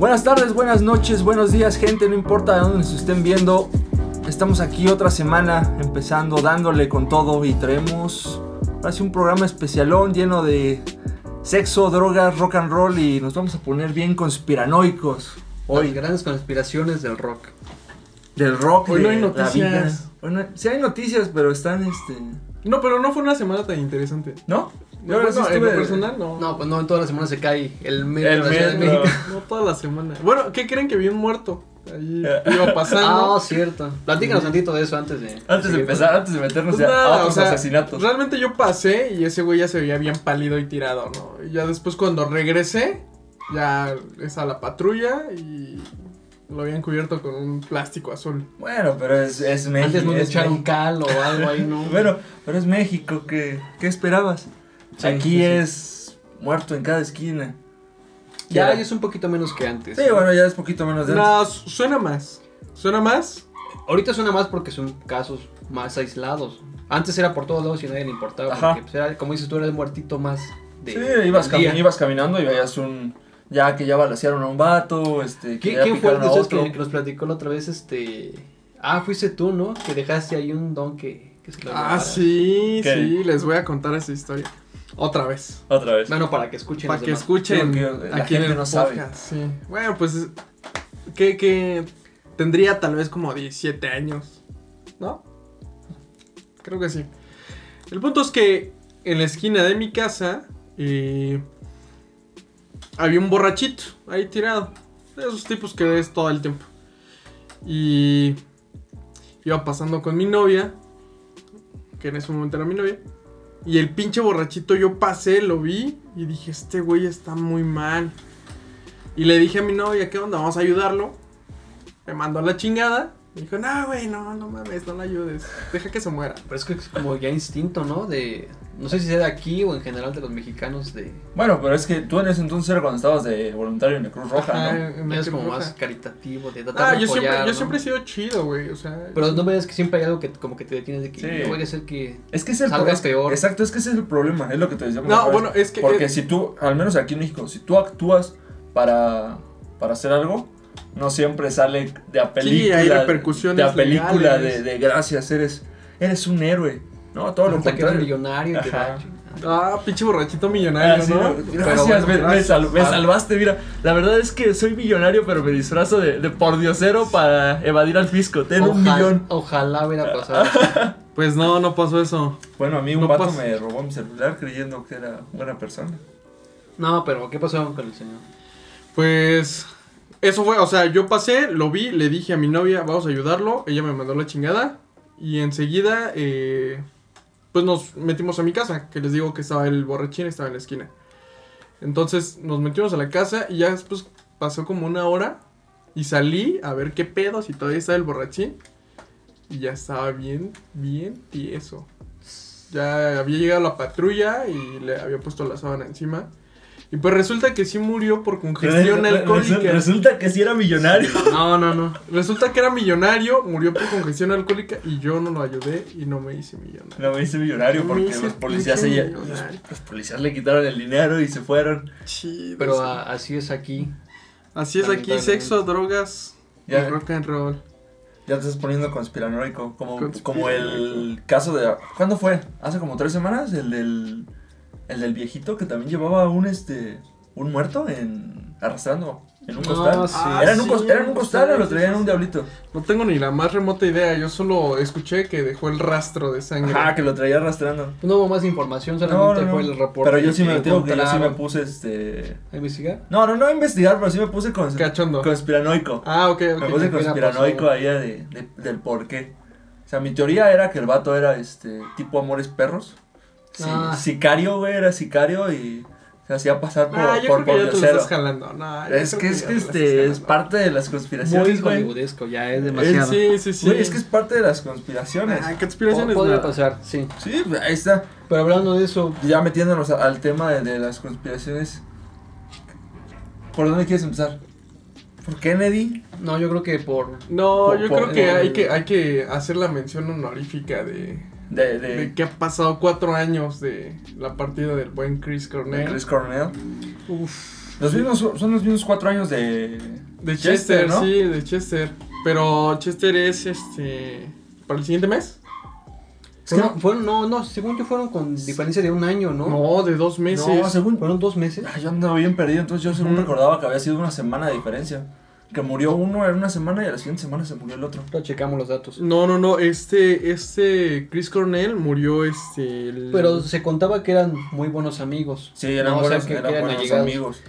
Buenas tardes, buenas noches, buenos días, gente, no importa de dónde nos estén viendo. Estamos aquí otra semana empezando, dándole con todo y traemos así un programa especialón lleno de sexo, drogas, rock and roll y nos vamos a poner bien conspiranoicos. Hoy. Hoy grandes conspiraciones del rock. del rock. Hoy no de hay la noticias. vida. Hoy no- sí hay noticias, pero están este. No, pero no fue una semana tan interesante. ¿No? No, ahora bueno, sí en estuve- lo personal, no. No, pues no, en toda la semana se cae el metro El de la Ciudad de metro. México. No toda la semana. Bueno, ¿qué creen que vi un muerto? Ahí Eh. iba Ah, pasando. cierto. Platícanos tantito de eso antes de. Antes de empezar, antes de meternos Pues ya nada, a otros o sea, asesinatos. Realmente yo pasé y ese güey ya se veía bien pálido y tirado, ¿no? Y ya después cuando regresé, ya es a la patrulla y lo habían cubierto con un plástico azul. Bueno, pero es, es México. Antes no le echaron cal o algo ahí, ¿no? Bueno, pero es México, ¿qué, qué esperabas? Sí, Aquí sí, es muerto en cada esquina. Ya, Ya. es un poquito menos que antes. Sí, bueno, ya es poquito menos de No, su- suena más. Suena más. Ahorita suena más porque son casos más aislados. Antes era por todos lados y a nadie le importaba. Ajá. Porque, pues, era, como dices tú, era el muertito más de. Sí, ibas, cami- ibas caminando y veías un... Ya que ya balacearon a un vato, este... Que ¿Qui- ya ¿Quién fue el de ustedes otro. que, que nos platicó la otra vez? Este. Ah, fuiste tú, ¿no? Que dejaste ahí un don que, que se lo Ah, sí, ¿Qué? sí, les voy a contar esa historia. Otra vez. Otra vez. Bueno, para que escuchen. Para que demás. escuchen la aquí en gente el no sabe. sí. Bueno, pues que, que tendría tal vez como 17 años, ¿no? Creo que sí. El punto es que en la esquina de mi casa eh, había un borrachito ahí tirado. De esos tipos que ves todo el tiempo. Y iba pasando con mi novia, que en ese momento era mi novia. Y el pinche borrachito yo pasé, lo vi y dije, este güey está muy mal. Y le dije a mi novia, ¿qué onda? Vamos a ayudarlo. Me mandó a la chingada. Me dijo, no, güey, no, no mames, no la ayudes. Deja que se muera. Pero es que es como ya instinto, ¿no? De. No sé si sea de aquí o en general de los mexicanos. De. Bueno, pero es que tú en ese entonces era cuando estabas de voluntario en la Cruz Roja, Ajá, ¿no? Es como Roja. más caritativo, de tratar Ah, de yo siempre, he sido chido, güey. O sea. Pero no ves que siempre hay algo que como que te detienes de que Sí. no vaya a ser que. Es que es el Salga es- peor. Exacto, es que ese es el problema, es lo que te decíamos. No, bueno, es que- Porque si tú, al menos aquí en México, si tú actúas para, para hacer algo, no siempre sale de a película. hay repercusiones De a película de, legales. de gracias, eres, eres un héroe. No, todo lo Resulta que eres contrario. millonario va. Ah, pinche borrachito millonario, Ah, sí, ¿no? no, Gracias, bueno, me, me gracias. sal- me Ah. salvaste, mira. La verdad es que soy millonario, pero me disfrazo de, de pordiosero para evadir al fisco. Ten un millón. Ojalá hubiera pasado. Pues no, no pasó eso. Bueno, a mí un No vato me robó mi celular creyendo que era buena persona. no, pero ¿qué pasó con el señor? Pues eso fue, o sea, yo pasé, lo vi, le dije a mi novia, vamos a ayudarlo, ella me mandó la chingada y enseguida eh, pues nos metimos a mi casa, que les digo que estaba el borrachín, estaba en la esquina. Entonces nos metimos a la casa y ya después pasó como una hora y salí a ver qué pedo, si todavía estaba el borrachín y ya estaba bien, bien tieso. Ya había llegado la patrulla y le había puesto la sábana encima. Y pues resulta que sí murió por congestión alcohólica. Resulta que sí era millonario. No, no, no. Resulta que era millonario, murió por congestión alcohólica y yo no lo ayudé y no me hice millonario. No me hice millonario porque hice los policías, se los, millonario. los policías le quitaron el dinero y se fueron. Chido, Pero sí. así es aquí. Así es aquí, sexo, drogas y Ya. rock and roll. Ya te estás poniendo conspiranoico. Como, Conspiranoico. como el caso de. ¿Cuándo fue? ¿Hace como tres semanas? El del. El del viejito que también llevaba un este. Un muerto en. arrastrando. En un No, costal. sí. Ah, ¿Era, en un sí, cos- ¿Era en un costal o lo sí, traían en un diablito? No tengo ni la más remota idea, yo solo escuché que dejó el rastro de sangre. Ajá, que lo traía arrastrando. No hubo más información, solamente no, no. fue el reporte. Pero yo sí me digo que yo sí me puse este. ¿A investigar? No, no, no a investigar, pero sí me puse con, Cachondo. conspiranoico. Ah, ok, Me ok. puse hubiera conspiranoico ahí de, de- del por qué. O sea, mi teoría era que el vato era este tipo amores perros. Sí, Ah. Sicario, güey, era sicario y se hacía pasar por, Ah, yo por creo que ya te lo pordiosero. estás jalando. No, yo Es que es que este es parte de las Muy conspiraciones, güey. hollywoodesco, ya es Eh, demasiado. Sí, sí, sí. Güey, es que es parte de las conspiraciones. Ah, conspiraciones Podría nada. pasar, sí. Sí, ahí está. Pero hablando de eso, Ya metiéndonos al tema de, de las conspiraciones. ¿Por dónde quieres empezar? ¿Por Kennedy? no, yo creo que por. No, Por- yo por- creo que hay que hay que hacer la mención honorífica de, De, de, de que ha pasado cuatro años de la partida del buen Chris de Cornell. Chris Cornell. Uf. Los mismos, son los mismos cuatro años de... De Chester, ¿no? sí, de Chester. Pero Chester es este. para el siguiente mes. Es que Fueron, fueron- no, no, según yo fueron con diferencia de un año, ¿no? No, de dos meses. No, según... Fueron dos meses. Ay, yo andaba bien perdido, entonces yo según Ujú. recordaba que había sido una semana de diferencia. Que murió uno en una semana y a la siguiente semana se murió el otro. Pero checamos los datos. No, no, no. Este, este Chris Cornell murió este. el- Pero se contaba que eran muy buenos amigos. Sí, eran No, o sea, buenos, que- eran que eran buenos allegados. amigos.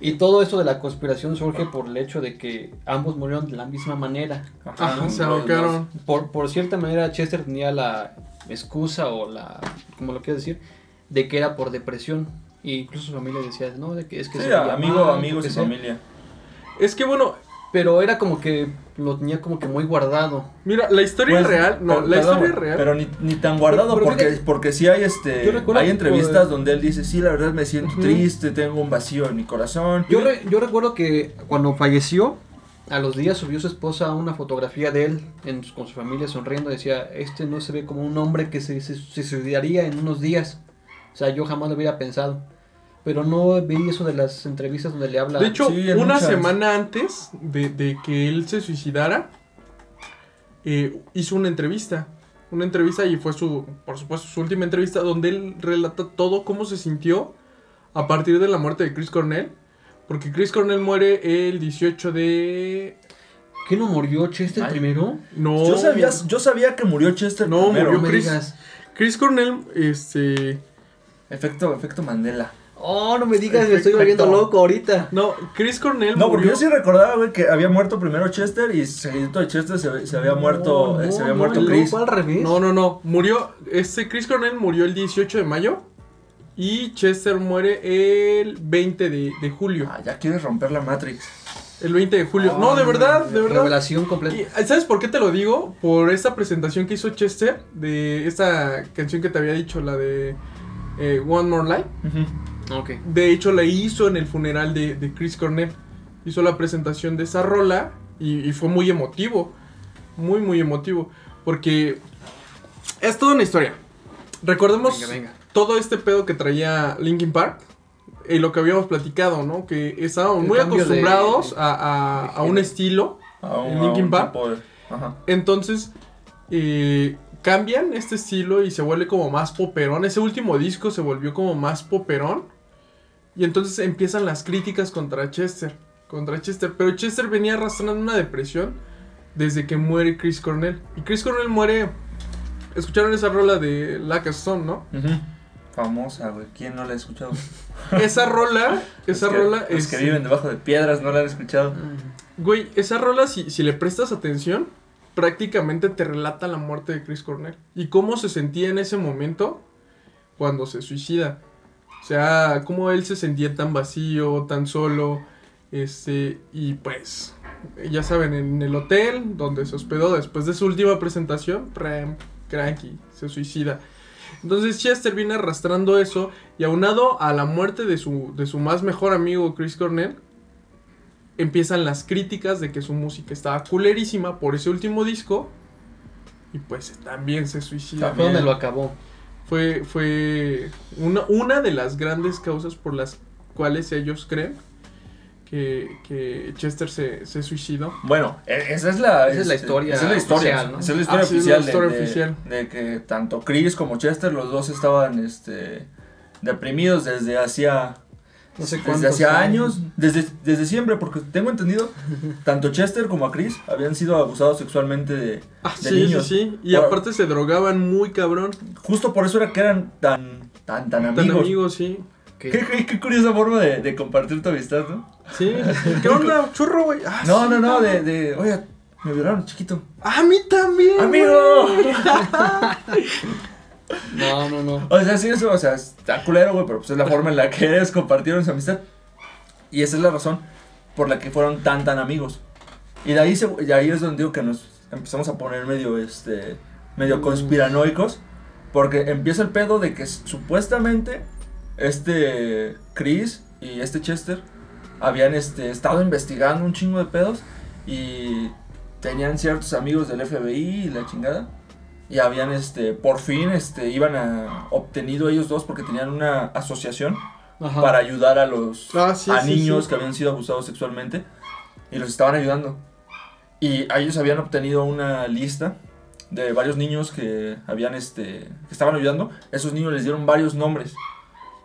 Y todo esto de la conspiración surge por el hecho de que ambos murieron de la misma manera. Ajá, ¿no? se ahorcaron. Por, por cierta manera, Chester tenía la excusa o la, como lo quieras decir, de que era por depresión. Y incluso su familia decía, no, de que es que Sí, se amigo, amigos y que sea". familia. Es que bueno, Pero era como que lo tenía como que muy guardado. mira, la historia Pues, real. No, pero- la perdón, historia real. Pero ni, ni tan guardado Pero- pero porque, fíjate, porque sí hay este hay entrevistas donde él dice, sí, la verdad me siento triste, tengo un vacío en mi corazón. Yo, re- yo recuerdo que cuando falleció, a los días subió su esposa una fotografía de él en- con su familia sonriendo. Decía, este no se ve como un hombre que se, se, se suicidaría en unos días. O sea, yo jamás lo hubiera pensado. Pero no vi eso de las entrevistas donde le habla. De hecho, Sí, una muchas. semana antes de, de que él se suicidara, eh, hizo una entrevista. Una entrevista y fue su, por supuesto, su última entrevista donde él relata todo cómo se sintió a partir de la muerte de Chris Cornell. Porque Chris Cornell muere el 18 de... ¿Qué no murió Chester Ay. primero? No, Yo sabía, yo sabía que murió Chester No, primero. murió No me Chris. Chris Cornell, este... Efecto, efecto Mandela. Oh, no me digas, me estoy volviendo Perfecto. loco ahorita. No, Chris Cornell No, porque murió... yo sí recordaba, güey, que había muerto primero Chester y seguidito de Chester se, se había muerto, No, eh, se no, había no, muerto no, Chris. fue al revés. No, no, no. Murió. Este Chris Cornell murió el 18 de mayo. Y Chester muere el 20 de, de julio. Ah, ya quieres romper la Matrix. El 20 de julio. Ah, no, de verdad, de verdad. Revelación completa. Y, ¿Sabes por qué te lo digo? Por esta presentación que hizo Chester de esta canción que te había dicho, la de eh, One More Life. Ok. De hecho, la hizo en el funeral de, de Chris Cornell. Hizo la presentación de esa rola y, y fue muy emotivo. Muy, muy emotivo. Porque es toda una historia. Recordemos Venga, venga. todo este pedo que traía Linkin Park. Y lo que habíamos platicado, ¿no? Que estábamos El muy de- acostumbrados a, a- de a un estilo. A ¿En Linkin un Park? tipo de- Ajá. Entonces, eh, cambian este estilo y se vuelve como más poperón. Ese último disco se volvió como más poperón. Y entonces empiezan las críticas contra Chester. Contra Chester. Pero Chester venía arrastrando una depresión desde que muere Chris Cornell. Y Chris Cornell muere. Escucharon esa rola de Lack Stone, ¿no? Famosa, güey. ¿Quién no la ha escuchado? Esa rola, esa Los que- rola Los es. que viven debajo de piedras no la han escuchado. Güey, esa rola, si, si le prestas atención, prácticamente te relata la muerte de Chris Cornell. Y cómo se sentía en ese momento cuando se suicida. O sea, cómo él se sentía tan vacío, tan solo. Este, y pues, ya saben, en el hotel donde se hospedó después de su última presentación, Prem, cranky, se suicida. Entonces Chester viene arrastrando eso y aunado a la muerte de su, de su más mejor amigo Chris Cornell, empiezan las críticas de que su música estaba culerísima por ese último disco y pues también se suicida. Fue donde lo acabó. Fue, fue una, una de las grandes causas por las cuales ellos creen que, que Chester se, se suicidó. Bueno, e- esa es la, Esa es la este, historia esa es la historia, oficial, ¿no? esa es la historia Ah, sí, es oficial, la historia de, de- oficial. de que tanto Chris como Chester, los dos estaban este, deprimidos desde hacía, No sé desde hacía años, desde, desde siempre, porque tengo entendido, tanto Chester como a Chris habían sido abusados sexualmente de, Ah, de sí, niños. sí, sí. Y Por- aparte se drogaban muy cabrón. Justo por eso era que eran tan, tan, tan Tan amigos. amigos, sí. Qué, qué- qué curiosa forma de, de compartir tu amistad, ¿no? Sí. ¿Qué onda, churro, güey? Ah, No, sí, no, no, de, de, oye, me violaron chiquito. A mí también. ¡Amigo! No, no, no. O sea, sí, eso, o sea, está culero, güey, pero pues es la forma en la que ellos compartieron su amistad. Y esa es la razón por la que fueron tan, tan amigos. Y de ahí, se, y ahí es donde digo que nos empezamos a poner medio, este, medio Mm. conspiranoicos. Porque empieza el pedo de que supuestamente este Chris y este Chester habían este, estado investigando un chingo de pedos y tenían ciertos amigos del FBI y la chingada. Y habían, este, por fin, este, iban a obtenido ellos dos porque tenían una asociación Ajá. para ayudar a los Ah, sí, a sí, niños sí. que habían sido abusados sexualmente y los estaban ayudando. Y ellos habían obtenido una lista de varios niños que habían este que estaban ayudando. Esos niños les dieron varios nombres.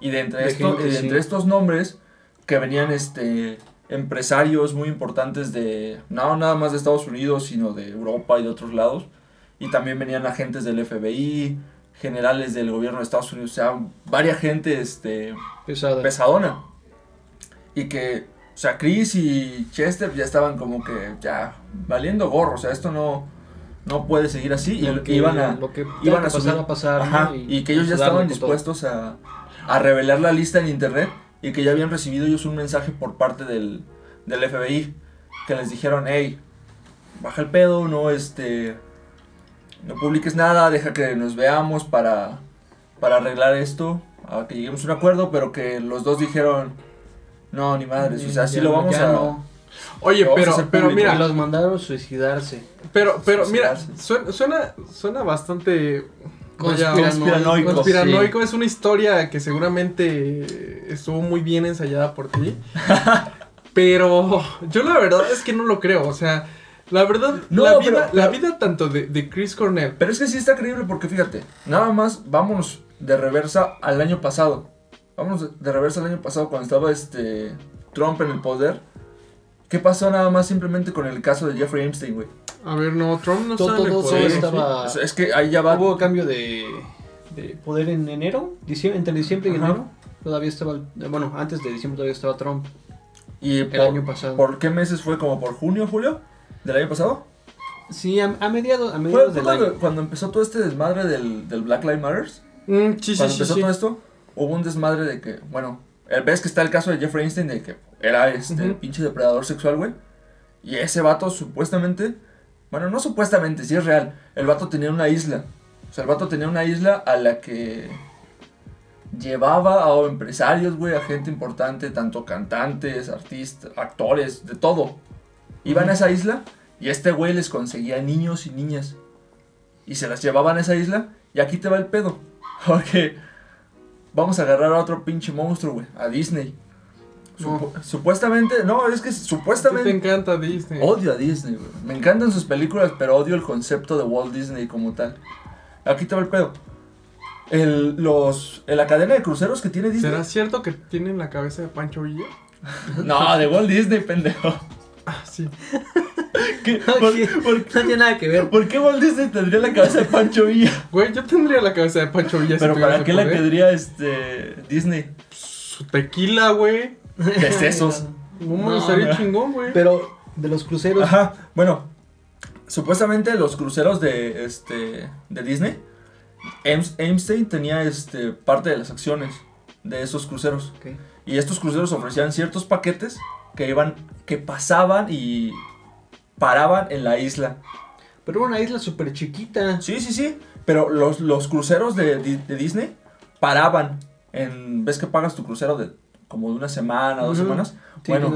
Y de entre, De esto- gente, y de entre estos nombres que venían este empresarios muy importantes de no nada más de Estados Unidos, sino de Europa y de otros lados. Y también venían agentes del FBI, generales del gobierno de Estados Unidos, o sea, varias gente este Pesada. pesadona. Y que, o sea, Chris y Chester ya estaban como que ya valiendo gorro. O sea, esto no, no puede seguir así. Y Lo que- iban a, lo que iban a pasar subir- a pasar. ¿no? Ajá, y, que ellos ya estaban dispuestos a, a revelar la lista en internet. Y que ya habían recibido ellos un mensaje por parte del, del FBI. Que les dijeron, hey, baja el pedo, no este... No publiques nada, deja que nos veamos para, para arreglar esto, a que lleguemos a un acuerdo, pero que los dos dijeron, no, ni madres, o sea, sí lo vamos a... no. Oye, a pero, pero público. Mira, los mandaron suicidarse. pero, pero mira, suicidarse. suena, suena, suena bastante Conspiranoico. conspiranoico. Es una historia que seguramente estuvo muy bien ensayada por ti. pero yo la verdad es que no lo creo. O sea, la verdad, No, la, pero- vida, la vida tanto de, de Chris Cornell. Pero es que sí está creíble porque fíjate, nada más vámonos de reversa al año pasado. Vámonos de- reversa al año pasado cuando estaba este Trump en el poder. ¿Qué pasó nada más simplemente con el caso de Jeffrey Epstein, güey? A ver, no, Trump no Todo- todo estaba- es que ahí ya va. Hubo cambio de, de poder en enero, diciembre, entre diciembre y Ajá. enero. Todavía estaba, el- bueno, antes de diciembre todavía estaba Trump. ¿Y El por, año pasado. por qué meses fue? ¿Como por junio, julio? ¿Del año pasado? Sí, a, a mediados, a mediados fue del cuando, año. cuando empezó todo este desmadre del, del Black Lives Matter. Mm, sí, cuando sí, empezó sí. todo esto, hubo un desmadre de que, bueno, el- ves que está el caso de Jeffrey Einstein de que era este pinche depredador sexual, güey. Y ese vato supuestamente, bueno, no supuestamente, sí es real. El vato tenía una isla. O sea, el vato tenía una isla a la que llevaba a empresarios, güey, a gente importante, tanto cantantes, artistas, actores, de todo. Iban a esa isla y este güey les conseguía niños y niñas. Y se las llevaban a esa isla y aquí te va el pedo. Porque vamos a agarrar a otro pinche monstruo, güey, a Disney. Supu- Supuestamente, no, es que ti te supuestamente encanta Disney. odio a Disney, güey. Me encantan sus películas, pero odio el concepto de Walt Disney como tal. Aquí te va el pedo. El, los, en la cadena de cruceros que tiene Disney. ¿Será cierto que tienen la cabeza de Pancho Villa? No, de Walt Disney, pendejo. Ah, sí. ¿Qué? ¿Por, por- No tiene nada que ver. por qué Walt Disney tendría la cabeza de Pancho Villa? Güey, yo tendría la cabeza de Pancho Villa. Pero ¿para qué la tendría este Disney? Su tequila, güey. De sesos. No no. chingón, güey. Pero de los cruceros, Ajá, bueno, supuestamente los cruceros de este de Disney, Einstein tenía este parte de las acciones de esos cruceros Ok. y estos cruceros ofrecían ciertos paquetes que iban que pasaban y paraban en la isla. pero era una isla súper chiquita. Sí, sí, sí, pero los, los cruceros de, de Disney paraban en ves que pagas tu crucero de como de una semana, dos semanas, Sí, bueno,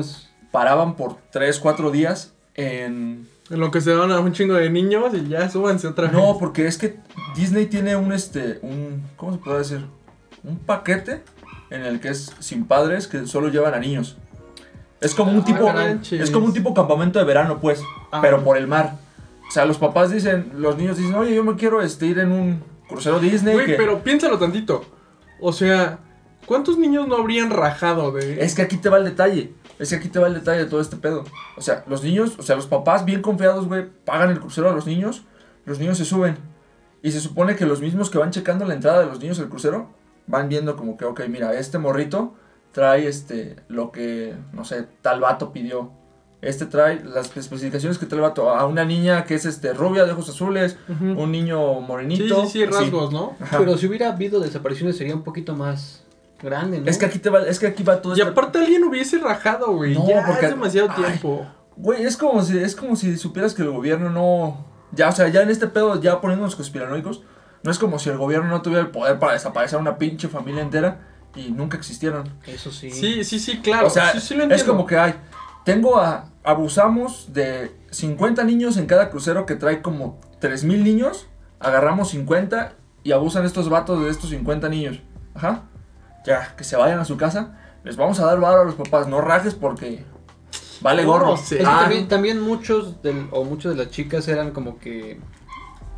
paraban por tres, cuatro días en En lo que se van a un chingo de niños y ya súbanse otra vez. No, porque es que Disney tiene un este un ¿cómo se puede decir? Un paquete en el que es sin padres que solo llevan a niños. Es como un Ah, tipo es como un tipo campamento de verano, pues, Ah. pero por el mar. O sea, los papás dicen, los niños dicen, "Oye, yo me quiero este ir en un crucero Disney." Güey, que- pero piénsalo tantito. O sea, ¿cuántos niños no habrían rajado de...? Es que aquí te va el detalle. Es que aquí te va el detalle de todo este pedo. O sea, los niños, o sea, los papás bien confiados, güey, pagan el crucero a los niños. Los niños se suben. Y se supone que los mismos que van checando la entrada de los niños al crucero van viendo como que, ok, mira, este morrito trae este, lo que, no sé, tal vato pidió. Este trae las especificaciones que trae el vato. A una niña que es este, rubia de ojos azules, un niño Sí, morenito. sí, sí, así. rasgos, ¿no? Ajá. Pero si hubiera habido desapariciones sería un poquito más grande, ¿no? Es que aquí te va, es que aquí va todo Y este- aparte alguien hubiese rajado, güey. No, ya porque- es demasiado Ay. tiempo. Güey, es como si es como si supieras que el gobierno no ya, o sea, ya en este pedo ya poniéndonos conspiranoicos, no es como si el gobierno no tuviera el poder para desaparecer una pinche familia entera y nunca existieran. Eso sí. Sí, sí, sí, claro. o sea, sí, sí lo es como que hay tengo a abusamos de 50 niños en cada crucero que trae como 3000 niños, agarramos 50 y abusan estos vatos de estos 50 niños. Ajá. ya, que se vayan a su casa, les vamos a dar varo a los papás, no rajes porque vale gorro. No sé. Es que Ah, también, también muchos del, o muchas de las chicas eran como que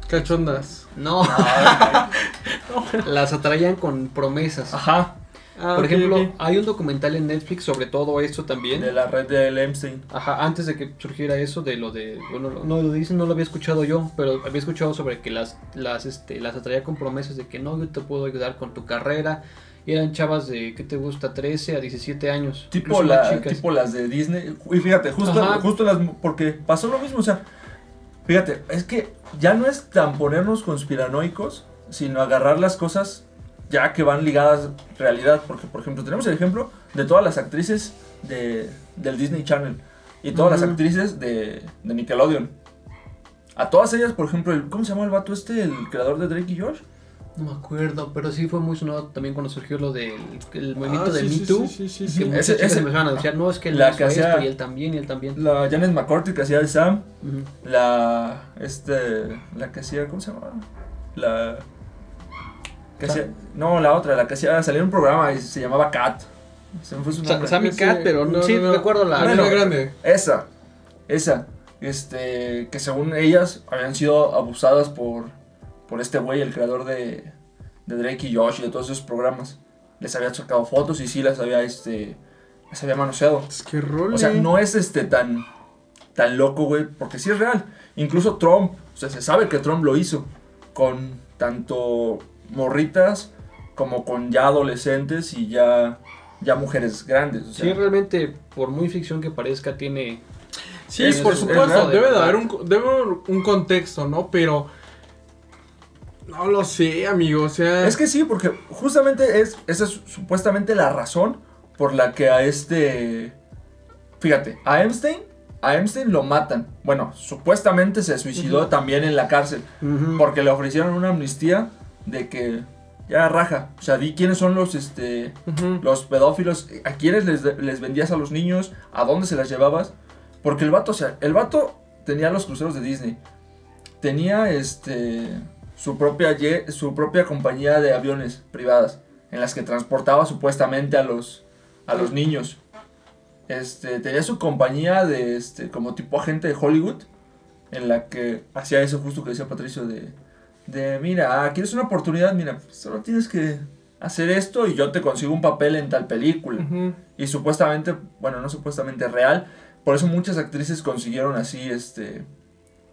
Cachondas. no, las atraían con promesas. Ajá, Ah, Por ejemplo, hay un documental en Netflix sobre todo esto también. de la red del Epstein. Ajá, antes de que surgiera eso de lo de, bueno, no lo dicen, no lo había escuchado yo, pero había escuchado sobre que las, las, este, las atraía con promesas de que no, yo te puedo ayudar con tu carrera. Y eran chavas de, ¿qué te gusta? 13 a 17 años. Tipo, la, chicas. tipo las de Disney. Y fíjate, justo, Ajá. justo las. Porque pasó lo mismo, o sea. Fíjate, es que ya no es tan ponernos conspiranoicos, sino agarrar las cosas ya que van ligadas a realidad. Porque, por ejemplo, tenemos el ejemplo de todas las actrices de, del Disney Channel y todas las actrices de, de Nickelodeon. A todas ellas, por ejemplo, el, ¿cómo se llama el vato este? El creador de Drake y Josh. No me acuerdo, pero sí fue muy sonado también cuando surgió lo del el movimiento Ah, de sí, Me Too. Sí, sí, sí, que muchas Ese- chicas ese- empezaron a anunciar, no, es que La que hacía- esto y él también, y él también. La Janet McCourty que hacía de Sam. La. Este. La que hacía. ¿Cómo se llama? La. Que Sa- hacía, no, la otra, la que hacía. Salía en un programa y se llamaba Cat. Se me fue su Sa- nombre. Sammy Cat, pero no, sí, no, no. recuerdo la. Bueno, Bueno, grande. Esa. Esa. Este. Que según ellas habían sido abusadas por. Por este güey, el creador de. De Drake y Josh y de todos esos programas. Les había sacado fotos y sí las había este. Las había manoseado. Es que role. O sea, no es este tan tan loco, güey, porque sí es real. Incluso Trump, o sea, se sabe que Trump lo hizo con tanto morritas como con ya adolescentes y ya ya mujeres grandes, o sea, Sí, realmente, por muy ficción que parezca, tiene. Sí, por es supuesto, de debe de haber un, debe haber un contexto, ¿no? Pero no lo sé, amigo, o sea, es que sí, porque justamente es esa es supuestamente la razón por la que a este fíjate, a Epstein a Epstein lo matan. Bueno, supuestamente se suicidó también en la cárcel. Porque le ofrecieron una amnistía de que ya raja. O sea, di quiénes son los este los pedófilos, a quiénes les, les vendías a los niños, a dónde se las llevabas. Porque el vato, o sea, el vato tenía los cruceros de Disney. Tenía este su propia su propia compañía de aviones privadas en las que transportaba supuestamente a los a los niños. Este, tenía su compañía de este como tipo agente de Hollywood en la que hacía eso justo que decía Patricio de de mira, ah, ¿quieres una oportunidad? Mira, pues, solo tienes que hacer esto y yo te consigo un papel en tal película. Y supuestamente, bueno, no supuestamente real, por eso muchas actrices consiguieron así, este,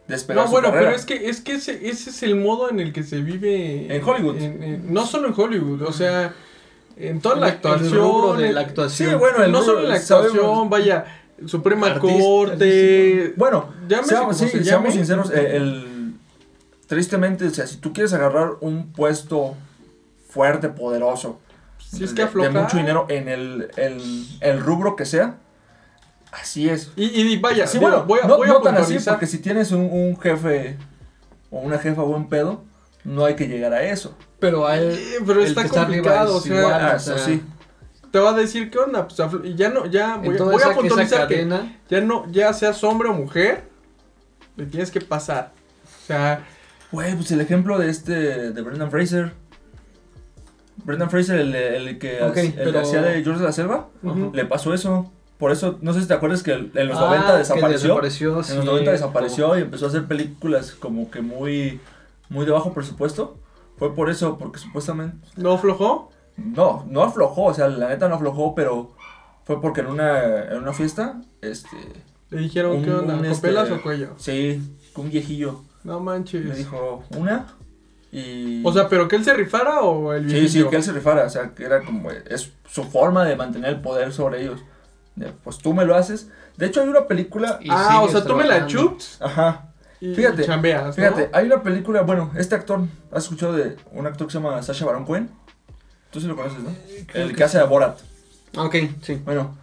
despegar No, su bueno, carrera. pero es que, es que ese, ese es el modo en el que se vive En Hollywood. en- en- no solo en Hollywood, o sea, en toda El- la el actuación. rubro de la en- actuación. Sí, bueno, el no rubro, solo en la sabemos- actuación, vaya, Suprema Artista, Corte. Bueno, Llámese seamos, sí, se seamos sinceros, eh, el, tristemente, o sea, si tú quieres agarrar un puesto fuerte, poderoso, Si es de, mucho dinero en el, el, el rubro que sea, así es. Y, y vaya, Sí, bueno, voy a, no, voy a no tan así, porque si tienes un, un jefe o una jefa buen pedo, no hay que llegar a eso. Pero a él. Eh, pero el está que está arriba complicado, o es sea, igual, Ah, o eso sea, sí. te va a decir qué onda, pues ya no, ya voy, voy a esa, puntualizar que cadena. ya no, ya seas hombre o mujer, le tienes que pasar. O sea, Güey, pues el ejemplo de este, de Brendan Fraser. Brendan Fraser, el, el que, Ok, hac- el que pero- hacía de George de la Selva, Ujú. le pasó eso. Por eso, no sé si te acuerdas que en los Ah, 90 que desapareció. desapareció, En los cierto. 90 desapareció y empezó a hacer películas como que muy, muy de bajo presupuesto. Fue por eso, porque supuestamente... ¿no aflojó? No, no aflojó, o sea, la neta no aflojó, pero fue porque en una, en una fiesta, este... Le dijeron, Un- ¿qué onda? un, ¿Copelas este, o cuello? Sí, un viejillo No manches. me dijo una y... O sea, ¿pero que él se rifara o el Sí, sí, que él se rifara, o sea, que era como, es su forma de mantener el poder sobre ellos. De, pues tú me lo haces. De hecho, hay una película, Y Ah, o sea, tú me la chups ajá, y Fíjate, chambeas, ¿no? fíjate, hay una película, bueno, este actor, ¿has escuchado de un actor que se llama Sasha Baron Cohen? Tú sí lo conoces, ¿no? creo El que que hace de Borat. Ah, Ok, sí. Bueno,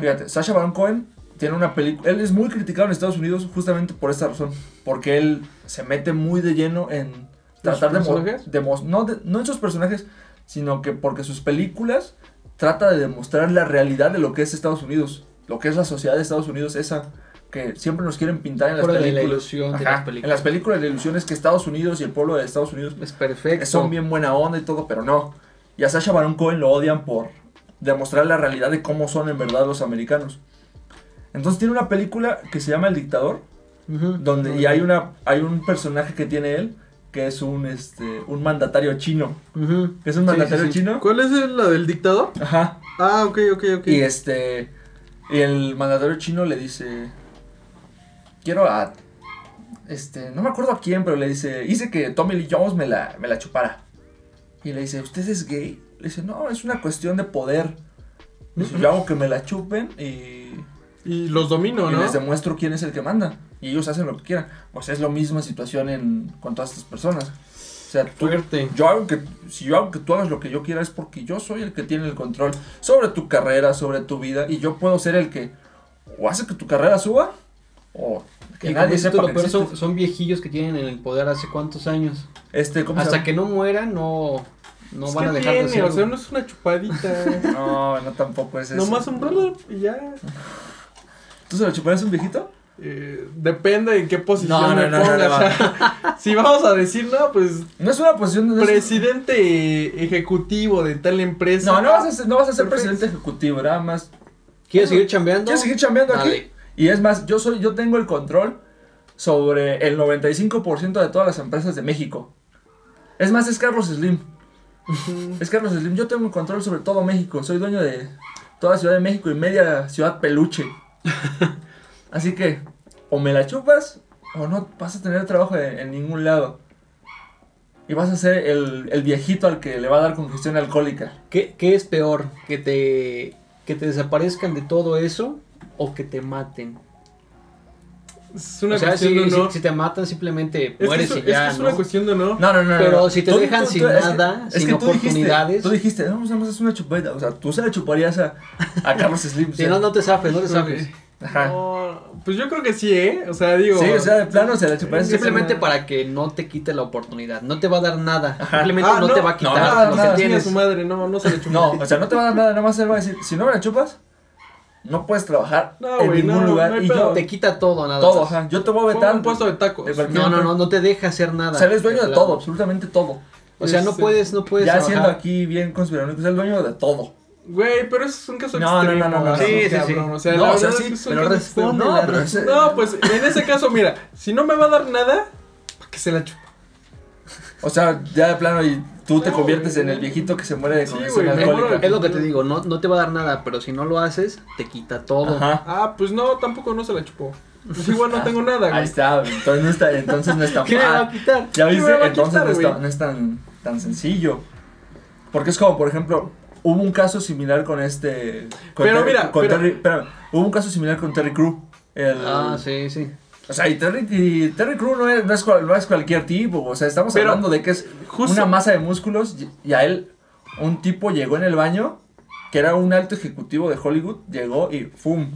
fíjate, Sasha Baron Cohen tiene una película, él es muy criticado en Estados Unidos justamente por esta razón, porque él se mete muy de lleno en tratar de, de no, de- no en sus personajes, sino que porque sus películas trata de demostrar la realidad de lo que es Estados Unidos, lo que es la sociedad de Estados Unidos, esa que siempre nos quieren pintar en las Fuera de la películas. ilusión de Ajá, las películas. En las películas la ilusión es que Estados Unidos y el pueblo de Estados Unidos Es perfecto. son bien buena onda y todo, pero no. Y a Sacha Baron Cohen lo odian por demostrar la realidad de cómo son en verdad los americanos. Entonces tiene una película que se llama El Dictador, Donde y hay una hay un personaje que tiene él que es un este un mandatario chino. Ujú. Es un mandatario sí, sí. chino. ¿Cuál es el- la del dictador? Ajá. Ah, ok, ok, ok. Y este. Y el mandatario chino le dice. Quiero a. Este. No me acuerdo a quién, pero le dice. Hice que Tommy Lee Jones me la, me la chupara. Y le dice, ¿usted es gay? Le dice, no, es una cuestión de poder. Dice, yo hago que me la chupen y. Y los domino, y ¿no? les demuestro quién es el que manda. Y ellos hacen lo que quieran. Pues es la misma situación en, con todas estas personas. O sea, tú, Fuerte. yo hago que, si yo hago que tú hagas lo que yo quiera es porque yo soy el que tiene el control sobre tu carrera, sobre tu vida. Y yo puedo ser el que o hace que tu carrera suba o que Y nadie sepa lo que son, son viejillos que tienen el poder hace cuántos años. Este, ¿cómo se Hasta que no mueran, no, no Es van a dejar tiene, de ser. O sea, no es una chupadita. No, no tampoco es eso. Nomás un brother y ya. ¿Tú se lo chuparías a un viejito? Eh, depende en qué posición No, no, me no, no, pongas. no, o sea, si vamos a decir, no, pues No es una posición de... es- presidente ejecutivo de tal empresa. No, no vas a ser, no vas a ser Perfecto. presidente ejecutivo, nada más. ¿Quieres seguir chambeando? ¿Quieres seguir chambeando aquí? Y es más, yo soy, yo tengo el control sobre el 95% de todas las empresas de México. Es más, es Carlos Slim. Es Carlos Slim. Yo tengo el control sobre todo México. Soy dueño de toda Ciudad de México y media ciudad peluche. Así que, o me la chupas, o no vas a tener trabajo en, en ningún lado. Y vas a ser el, el viejito al que le va a dar congestión alcohólica. ¿Qué, qué es peor? ¿Que te, ¿Que te desaparezcan de todo eso o que te maten? Es una o sea, cuestión si, de si- honor. si te matan simplemente Es que mueres es, y es que ya, es ¿no? una cuestión de honor. No, no, no. no, Pero no. si te dejan sin es que- nada, es sin que oportunidades. Tú dijiste, vamos, vamos a hacer una chupeta. O sea, tú se la chuparías a, a Carlos Slim. o Si sea, no, no te zafes, no te zafes. Ajá. No, pues yo creo que sí, ¿eh? O sea, digo. Sí, o sea, de plano se la chuparías. Simplemente para que no te quite la oportunidad. No te va a dar nada. Ajá. Simplemente Ah, no, no, te va a no, quitar nada, lo nada. que Tiene tienes. su madre, no, no se le chupa. No, o sea, no te va a dar nada, nada más él va a decir, si no me la chupas, no puedes trabajar No, en ningún no, lugar. no y yo, Te quita todo, nada todo, ajá. Yo te voy a vetar. un puesto de tacos. de No, no, no, no te deja hacer nada. O sea, él es dueño de todo, absolutamente todo. O sea, no Este, puedes, no puedes Ya trabajar. siendo aquí bien conspiranoico, es el dueño de todo. Güey, pero eso es un caso No, no, extremo. no, no, no. así, Sí, sí, cabrón. sí. O sea, No, la o sea, sí, es pero responde, No, pero ese- No, pues en ese caso, mira, si no me va a dar nada, ¿para qué se la chupa? O sea, ya de plano y tú te No, conviertes en el viejito que se muere de Sí, me alcohólica. Es lo que te digo, no, no te va a dar nada, pero si no lo haces, te quita todo. Ajá. Ah, pues no, tampoco no se la chupó. Pues igual no tengo nada, Ahí güey. está, entonces no está, entonces no está ¿Qué me va a mal. quitar? Ya ¿Qué me viste, entonces quitar, no, está- no es tan, tan sencillo. Porque es como, por ejemplo, hubo un caso similar con este. Con Pero Terry- mira, con pero- Terry, espérame, hubo un caso similar con Terry Crew. El, Ah, sí, sí. O sea, y Terry, y Terry Crew no es, no, es, cual- no es cualquier tipo. O sea, estamos Pero, hablando de que es justo- una masa de músculos. Y, y a él, un tipo llegó en el baño, que era un alto ejecutivo de Hollywood, llegó y ¡fum!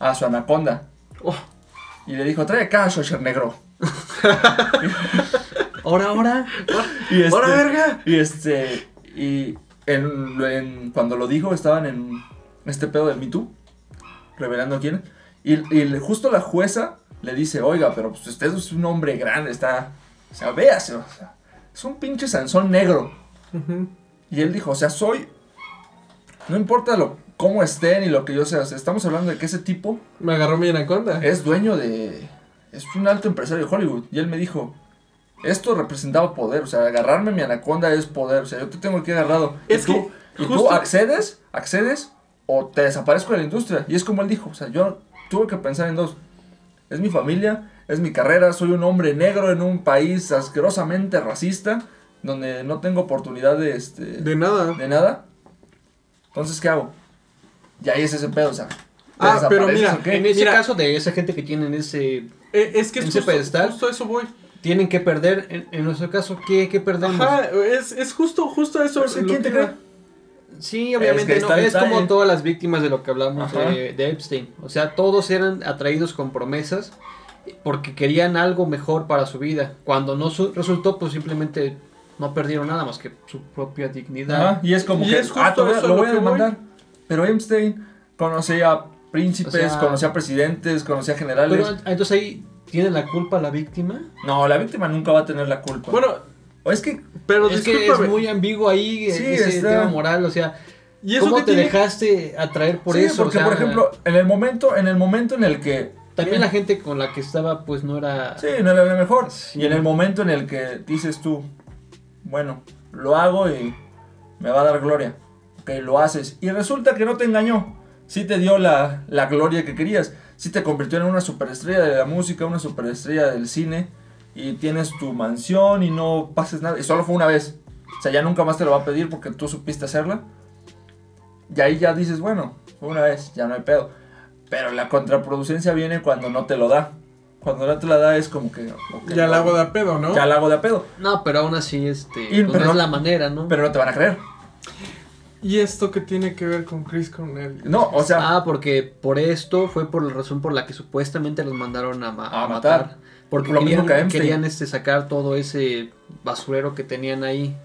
a su anaconda. Oh, Y le dijo, trae acá, Shosher Negro. Ahora, ahora. Y este, ¡Ahora, verga! Y este. Y en, en- cuando lo dijo, estaban en este pedo del Me Too, revelando quién. Y, justo la jueza le dice: Oiga, pero pues usted es un hombre grande, está. O sea, véase, o sea, es un pinche Sansón negro. Y él dijo: O sea, soy. No importa lo, cómo esté ni lo que yo sea, o sea, estamos hablando de que ese tipo Me agarró mi anaconda. es dueño de. Es un alto empresario de Hollywood. Y él me dijo: Esto representaba poder. O sea, agarrarme mi anaconda es poder. O sea, yo te tengo aquí agarrado. Es y tú, que y tú accedes, accedes o te desaparezco de la industria. Y es como él dijo: O sea, yo tuve que pensar en dos: es mi familia, es mi carrera. Soy un hombre negro en un país asquerosamente racista. Donde no tengo oportunidad de, este, De nada. de nada. Entonces, ¿qué hago? Y ahí es ese pedo, o sea. ¿te Ah, pero mira? En ese Mira. caso de esa gente que tienen ese. Eh, es que es Ese justo, pedestal. justo eso voy. Tienen que perder. En, en nuestro caso, ¿qué, qué perdemos? Ajá, es, es justo, justo eso. Pero, ¿quién te cree? Sí, Es obviamente que no. está el Es como todas las víctimas de lo que hablamos de, de Epstein. O sea, todos eran atraídos con promesas porque querían algo mejor para su vida. Cuando no su- resultó, pues simplemente no perdieron nada más que su propia dignidad. Ajá, y es como Y que, es justo ah, te voy a- eso lo voy a voy. demandar. Pero Epstein conocía a príncipes, O sea- conocía a presidentes, conocía a generales. Pero entonces ahí tiene la culpa la víctima. No, la víctima nunca va a tener la culpa. Bueno, o es que, Pero es que es muy ambiguo ahí Sí, ese está- tema moral, o sea, ¿Y eso ¿cómo te tiene? dejaste atraer por sí, eso? porque O sea, por ejemplo, en el momento, en el momento en el que también la gente con la que estaba pues no era Sí, no era mejor. Sí. Y en el momento en el que dices tú, bueno, lo hago y me va a dar gloria. Ok, lo haces. Y resulta que no te engañó. Sí te dio la, la gloria que querías. Sí te convirtió en una superestrella de la música, una superestrella del cine. Y tienes tu mansión y no pases nada. Y solo fue una vez. O sea, ya nunca más te lo va a pedir porque tú supiste hacerla. Y ahí ya dices, bueno, fue una vez, ya no hay pedo. Pero la contraproducencia viene cuando no te lo da. Cuando no te la da es como que... Ya la hago de a pedo, ¿no? Ya la hago de a pedo. No, pero aún así este Y- pues, pero no- es la manera, ¿no? Pero no te van a creer. ¿Y esto qué tiene que ver con Chris Cornell? No, o sea... Ah, porque por esto fue por la razón por la que supuestamente los mandaron a, ma- A a matar. matar. Porque Lo mismo querían, que a Epstein. querían este, sacar todo ese basurero que tenían ahí.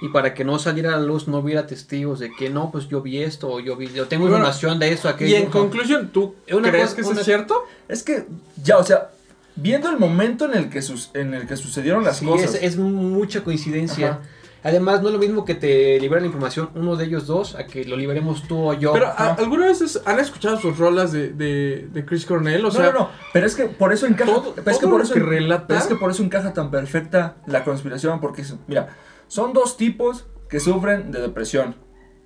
Y para que no saliera a la luz, no hubiera testigos de que no, pues yo vi esto, o yo vi, yo tengo Bueno, información de esto, aquello. Y en conclusión, ¿tú Una crees cosa- que eso una- es cierto? Es que ya, o sea, viendo el momento en el que, sus, en el que sucedieron las Sí, cosas... es, es mucha coincidencia. Ajá. Además, no es lo mismo que te libera la información uno de ellos dos a que lo liberemos tú o yo. Pero, ¿a- Ajá. ¿alguna vez han escuchado sus rolas de, de, de Chris Cornell? O no, sea, no, no, pero es que por eso encaja, todo- pero es que por lo eso, que relata- pero es que por eso encaja tan perfecta la conspiración, porque es- mira, son dos tipos que sufren de depresión,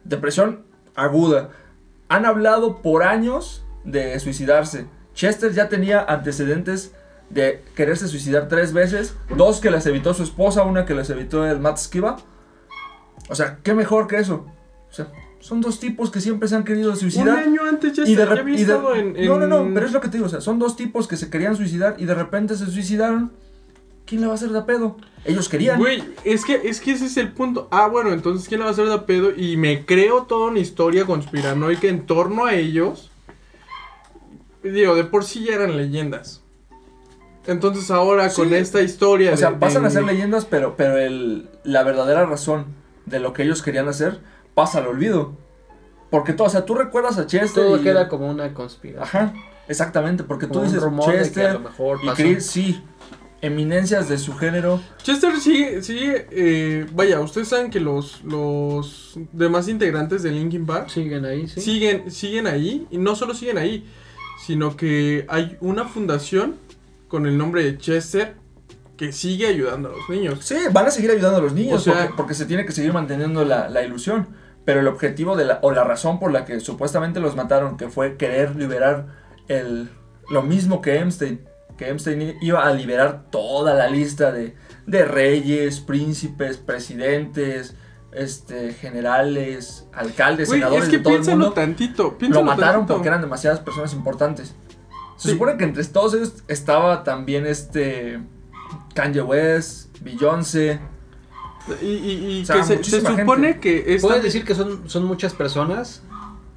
depresión aguda, han hablado por años de suicidarse, Chester ya tenía antecedentes de quererse suicidar tres veces, dos que las evitó su esposa, una que las evitó el Matt Skiba, o sea, qué mejor que eso, o sea, son dos tipos que siempre se han querido un suicidar. año antes ya, Y rep- había estado en, en- No, no, no, pero es lo que te digo, o sea, son dos tipos que se querían suicidar y de repente se suicidaron. ¿Quién le va a hacer de pedo? Ellos querían. Güey, es que, es que ese es el punto. Ah, bueno, entonces ¿quién le va a hacer de pedo? Y me creo toda una historia conspiranoica en torno a ellos. Digo, de por sí ya eran leyendas. Entonces ahora Sí. con esta historia o sea, de- pasan de- a ser leyendas, pero, pero el, la verdadera razón de lo que ellos querían hacer pasa al olvido. Porque todo, o sea, tú recuerdas a Chester todo y... queda como una conspiración. Ajá, exactamente, porque tú Como un dices rumor de que a Chester lo mejor y. Chris, sí, eminencias de su género. Chester sigue, sigue, eh, vaya, ustedes saben que los, los demás integrantes de Linkin Park Siguen ahí, sí. siguen, siguen ahí, y no solo siguen ahí, sino que hay una fundación con el nombre de Chester que sigue ayudando a los niños. Sí, van a seguir ayudando a los niños O sea- porque, porque se tiene que seguir manteniendo la, la ilusión. Pero el objetivo de la, o la razón por la que supuestamente los mataron, que fue querer liberar el, lo mismo que Epstein, que Epstein iba a liberar toda la lista de, de reyes, príncipes, presidentes, este, generales, alcaldes, Güey, senadores es que de todo el piénsalo mundo. tantito, Lo mataron tantito. porque eran demasiadas personas importantes. Se Sí. supone que entre todos ellos estaba también este Kanye West, Beyoncé. Y, y- y O sea, que se, supone gente. que esta- Puedes decir que son, son muchas personas,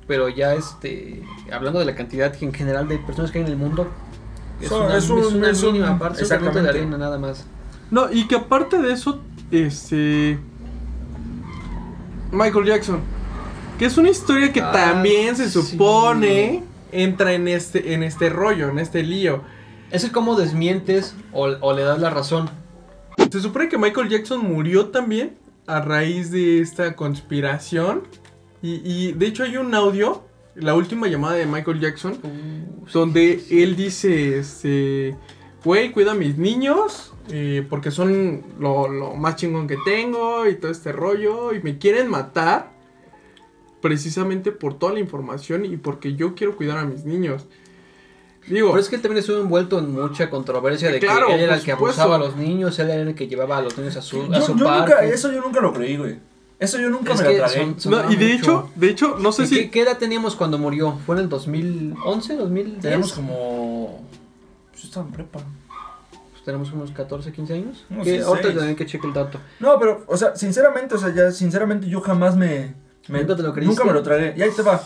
pero ya este hablando de la cantidad en general de personas que hay en el mundo, es So- una, es un- es una es un- mínima parte, granito de exactamente. arena nada más. No, y que aparte de eso, este. Michael Jackson. Que es una historia que Ah, también se sí. supone entra en este, en este rollo, en este lío. Es el cómo desmientes o, o le das la razón. Se supone que Michael Jackson murió también a raíz de esta conspiración. Y, y, de hecho hay un audio, la última llamada de Michael Jackson, donde él dice, este, güey, cuida a mis niños, eh, porque son lo, lo más chingón que tengo y todo este rollo, y me quieren matar precisamente por toda la información y porque yo quiero cuidar a mis niños. Digo, Pero es que él también estuvo envuelto en mucha controversia de Claro, que él era el que supuesto. abusaba a los niños, él era el que llevaba a los niños a su, a Yo, su yo parque. nunca, eso yo nunca lo creí, güey. Eso yo nunca Es me la tragué. son- son- no, y de mucho. hecho, de hecho, no sé ¿Y si... ¿Qué, qué edad teníamos cuando murió? ¿Fue en el 2011, 2010? Tenemos como. Pues yo estaba en prepa. Pues tenemos unos 14, 15 años. 16. ahorita también que cheque el dato. No, pero, o sea, sinceramente, o sea, ya, sinceramente yo jamás me. Me- ¿Nunca te lo creíste? Nunca me lo tragué. Y ahí te va.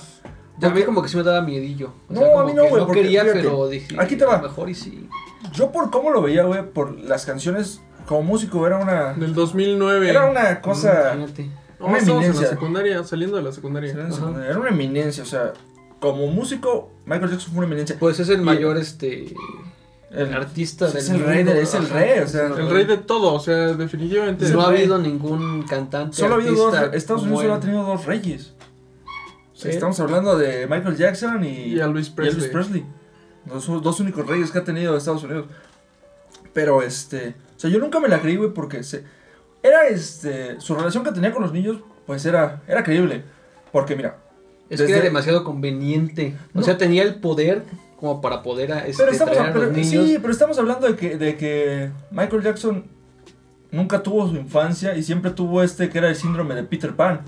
Ya a mí como que sí me daba miedillo. O No, sea, a mí no, güey, No porque, quería, fíjate, pero dije. aquí te va. Mejor y sí. Yo por cómo lo veía, güey, por las canciones, como músico era una. Del 2009. Era una cosa. No, una estábamos en la eminencia. secundaria, saliendo de la secundaria. Era una- era una eminencia, o sea, como músico, Michael Jackson fue una eminencia. Pues es el Y- mayor, este. El- artista es del el rey, de- es el rey, o sea, El rey de todo, o sea, definitivamente. No ha rey. habido ningún cantante. Solo ha habido dos, Estados Unidos solo ha tenido dos reyes. Sí. Estamos hablando de Michael Jackson y, Y a Elvis y Elvis Presley. Presley. Los dos únicos reyes que ha tenido Estados Unidos. Pero este, o sea, yo nunca me la creí, güey, porque se era este, su relación que tenía con los niños, pues era era creíble, porque mira, Es que era demasiado conveniente. O No. sea, tenía el poder como para poder a, este, pero estamos traer a pero- los niños. sí, pero estamos hablando de que de que Michael Jackson nunca tuvo su infancia y siempre tuvo este que era el síndrome de Peter Pan.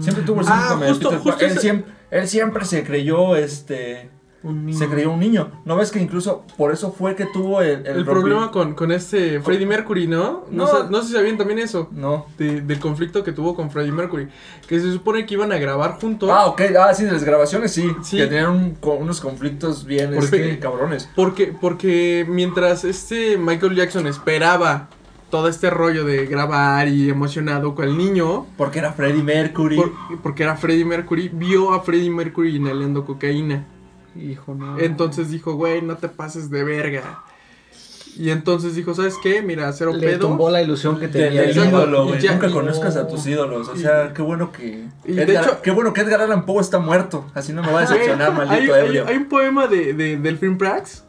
Siempre tuvo el Ah, síndrome justo- de Peter justo Pan. Él siempre, él siempre se creyó este. Se creyó un niño. ¿No ves que incluso por eso fue que tuvo el, El, problema con, con este Freddie Mercury, ¿no? No, No. sé, no sé si sabían también eso. No. de- del conflicto que tuvo con Freddie Mercury. Que se supone que iban a grabar juntos. Ah, ok. Ah, sí, de las grabaciones sí. Sí. Que tenían un- co- unos conflictos bien ¿Por este, qué? cabrones. Porque, porque mientras este Michael Jackson esperaba todo este rollo de grabar y emocionado con el niño, Porque era Freddie Mercury. por- porque era Freddie Mercury, vio a Freddie Mercury inhalando cocaína. Hijo, no. Entonces dijo, güey, no te pases de verga. Y entonces dijo, ¿sabes qué? Mira, cero le pedo. tumbó la ilusión que tenía. Exacto. ídolo, güey. Y Nunca y- conozcas a no. tus ídolos. O Y- sea, qué bueno que. Y de Edgar- hecho- qué bueno que Edgar Allan Poe está muerto. Así no me va a decepcionar, maldito hay, hay- ebrio. hay un poema de, de- del film Prax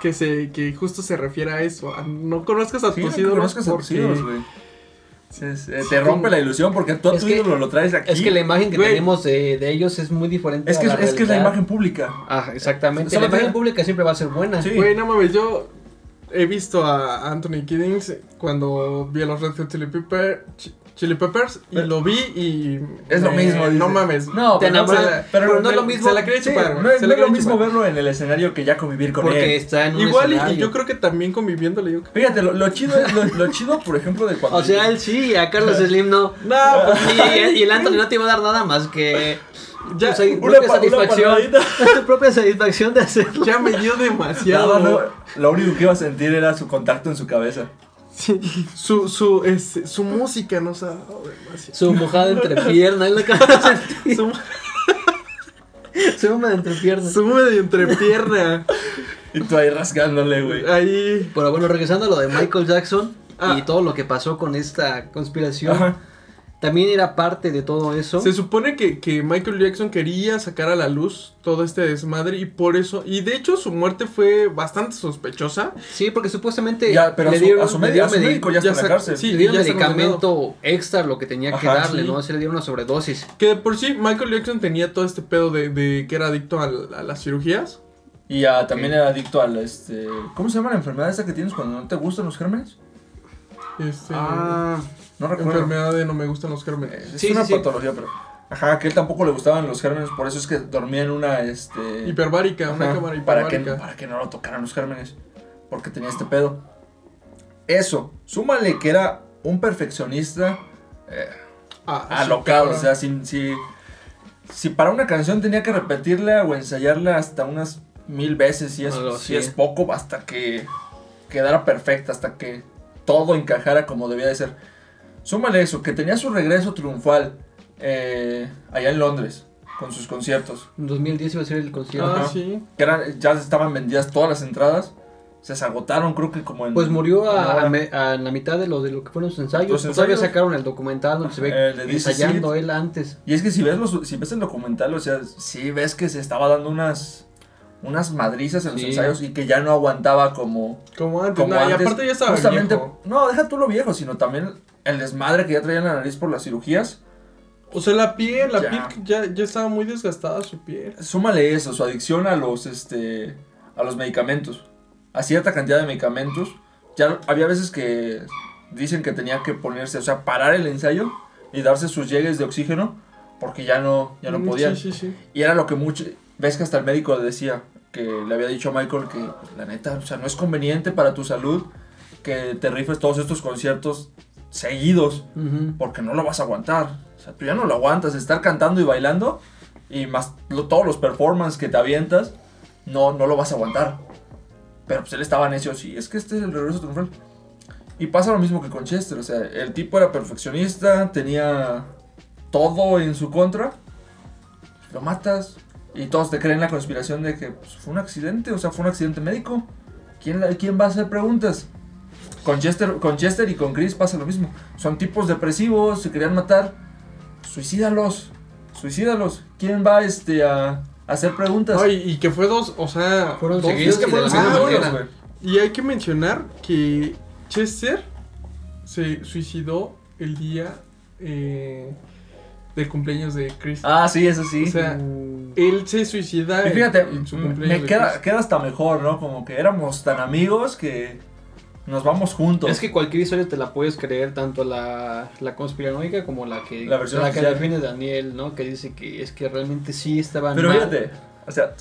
que se que justo se refiere a eso. a no conozcas a Sí, tus ídolos conozcas a tus ídolos, güey. Eh, Sí. te rompe la ilusión porque tú a tu que- ídolo lo traes aquí. Es que la imagen que Güey. tenemos de, de ellos es muy diferente. es, que, a es, es que es la imagen pública. Ah, exactamente. Solo la imagen pública siempre va a ser buena. Sí. Güey, no mames, yo he visto a Anthony Kiddings cuando vi a los Red Hot Chili, Pepper- Chi- Chili Peppers y Pero- lo vi y... Es lo me- mismo. No dice. mames. No, Te pero, no, pero, pero no es lo mismo. Se la quería Sí, chupar, no, es, Se no la es lo mismo chupar. verlo en el escenario que ya convivir con Porque él. está en un Igual y- yo creo que también conviviendo le digo... Fíjate, lo, lo chido es, lo, lo chido, por ejemplo, de cuando... O sea, él sí, a Carlos Slim no. No, pues, Y, y el Anthony no te iba a dar nada más que ya, tu una propia pa- una satisfacción. palmadita. tu propia satisfacción de hacerlo. ya me dio demasiado. lo único que iba a sentir era su contacto en su cabeza. Sí, su, su, este, su música nos ha dado demasiado. Su mojada entre piernas, es lo que. Su, Su húmeda entre piernas. su medio entrepierna. Y tú ahí rasgándole, güey. Ahí. Pero bueno, regresando a lo de Michael Jackson Ah. y todo lo que pasó con esta conspiración, Ajá. También era parte de todo eso. Se supone que, que Michael Jackson quería sacar a la luz todo este desmadre y por eso. Y de hecho su muerte fue bastante sospechosa. Sí, porque supuestamente Ya, pero le dieron, a su, le medi- dieron a su medi- médico ya está en ya la sa- cárcel. sí. le dieron ya está medicamento extra lo que tenía que darle, sí. ¿no? Se le dieron una sobredosis. Que de por sí Michael Jackson tenía todo este pedo de, de que era adicto a, las cirugías. Y también era adicto al, este... ¿Cómo se llama la enfermedad esa que tienes cuando no te gustan los gérmenes? Este, Ah, No recuerdo. enfermedad de no me gustan los gérmenes. Es Sí, una sí, sí. patología, pero... Ajá, que él tampoco le gustaban los gérmenes, por eso es que dormía en una, este... Hiperbárica, una cámara para que, hiperbárica. para que no lo tocaran los gérmenes. Porque tenía este pedo. Eso, súmale que era un perfeccionista eh, Ah, alocado. O sea, si, si, si para una canción tenía que repetirla o ensayarla hasta unas mil veces, si es, Algo si es poco, hasta que quedara perfecta, hasta que todo encajara como debía de ser. Súmale eso, que tenía su regreso triunfal eh, allá en Londres con sus conciertos. en 2010 iba a ser el concierto. Ah, Ajá. sí. que eran, ya estaban vendidas todas las entradas. Se agotaron, creo que como en. Pues murió a, hora. a me- a la mitad de lo, de lo que fueron sus ensayos. Los Todavía ensayos. sacaron el documental donde se ve Eh, ensayando él antes. Y es que si ves, los, si ves el documental, o sea, sí ves que se estaba dando unas. Unas madrizas en los ensayos y que ya no aguantaba como. Como antes. como no, y antes. aparte ya estaba Justamente. viejo. No, deja tú lo viejo, sino también el desmadre que ya traía en la nariz por las cirugías. O sea, la piel, la Ya. piel ya, ya estaba muy desgastada su piel. Súmale eso, su adicción a los, este, a los medicamentos. A cierta cantidad de medicamentos. Ya había veces que dicen que tenía que ponerse, o sea, parar el ensayo y darse sus llegues de oxígeno porque ya no, ya no Mm, podían. Sí, sí, sí. Y era lo que mucho, ves que hasta el médico decía, que le había dicho a Michael que pues, la neta, o sea, no es conveniente para tu salud que te rifes todos estos conciertos seguidos porque no lo vas a aguantar. O sea, tú ya no lo aguantas, estar cantando y bailando y más lo- todos los performances que te avientas, no, no lo vas a aguantar. Pero pues él estaba necio, sí, es que este es el regreso triunfal. Y pasa lo mismo que con Chester, o sea, el tipo era perfeccionista, tenía todo en su contra, lo matas y todos te creen la conspiración de que pues, fue un accidente, o sea, fue un accidente médico. ¿quién, la- quién va a hacer preguntas? Con Chester, con Chester y con Chris pasa lo mismo. Son tipos depresivos, se querían matar. Suicídalos. Suicídalos. ¿Quién va este, a, a hacer preguntas? Ay, y que fue dos, o sea, Fueron dos- seguidos es que y fueron. Y hay que mencionar que Chester se suicidó el día eh, del cumpleaños de Chris. Ah, sí, eso sí. O sea, Mm, él se suicida Y fíjate, en, su m- cumpleaños. me de queda, Chris. queda hasta mejor, ¿no? Como que éramos tan amigos que nos vamos juntos. Es que cualquier historia te la puedes creer, tanto la, la conspiranoica como la que, La versión que define Daniel, ¿no? Que dice que es que realmente sí estaban Pero mal. fíjate, o sea,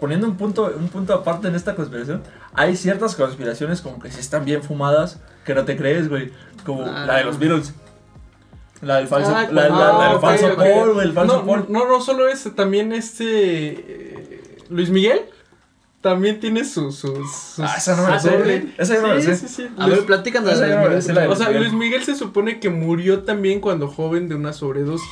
poniendo un punto, un punto aparte en esta conspiración, hay ciertas conspiraciones como que sí están bien fumadas que no te crees, güey. Como Ah. la de los Beatles. La del falso, Ah, la, la- ah, la del ok, falso ok. Paul, güey, el falso no, Paul. no, no solo ese, también este eh, Luis Miguel también tiene sus sus, sus- Ah, esa no me la sé. Esa no me la Sí, sé. sí, sí. A Luis- ver, platican de Esa yo no me la la de- o sea, Miguel. Luis Miguel se supone que murió también cuando joven de una sobredosis.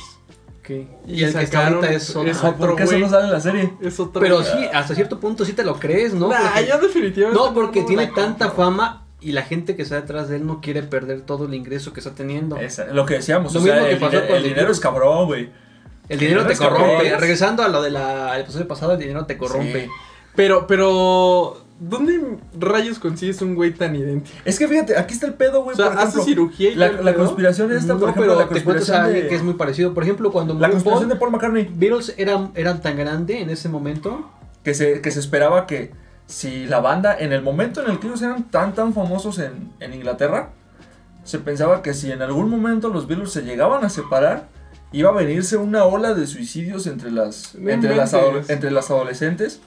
Ok. Y, el que está ahorita es otro. es Ay, ¿Por qué eso güey. no sale en la serie? Es otro Pero sí, hasta cierto punto sí te lo crees, ¿no? Nah, Porque- yo definitivamente No, porque tiene la tanta fama y la gente que está detrás de él no quiere perder todo el ingreso que está teniendo. Esa, lo que decíamos, Lo o sea, mismo que el, pasó dinero- con el dinero es cabrón, güey. El dinero te corrompe. Regresando a lo del episodio pasado, el dinero te corrompe. Sí. Pero, pero, ¿dónde rayos consigues un güey tan idéntico? Es que fíjate, aquí está el pedo, O güey. sea, por ejemplo, hace cirugía y la, la conspiración esta, no, por ejemplo, pero la te cuentas a conspiración alguien de, que es muy parecido. Por ejemplo, cuando la conspiración Paul, de Paul McCartney. Beatles eran, eran tan grande en ese momento. que se, que se esperaba que si la banda, en el momento en el que ellos eran tan tan famosos en, en Inglaterra, se pensaba que si en algún momento los Beatles se llegaban a separar, iba a venirse una ola de suicidios entre las, entre las adolescentes,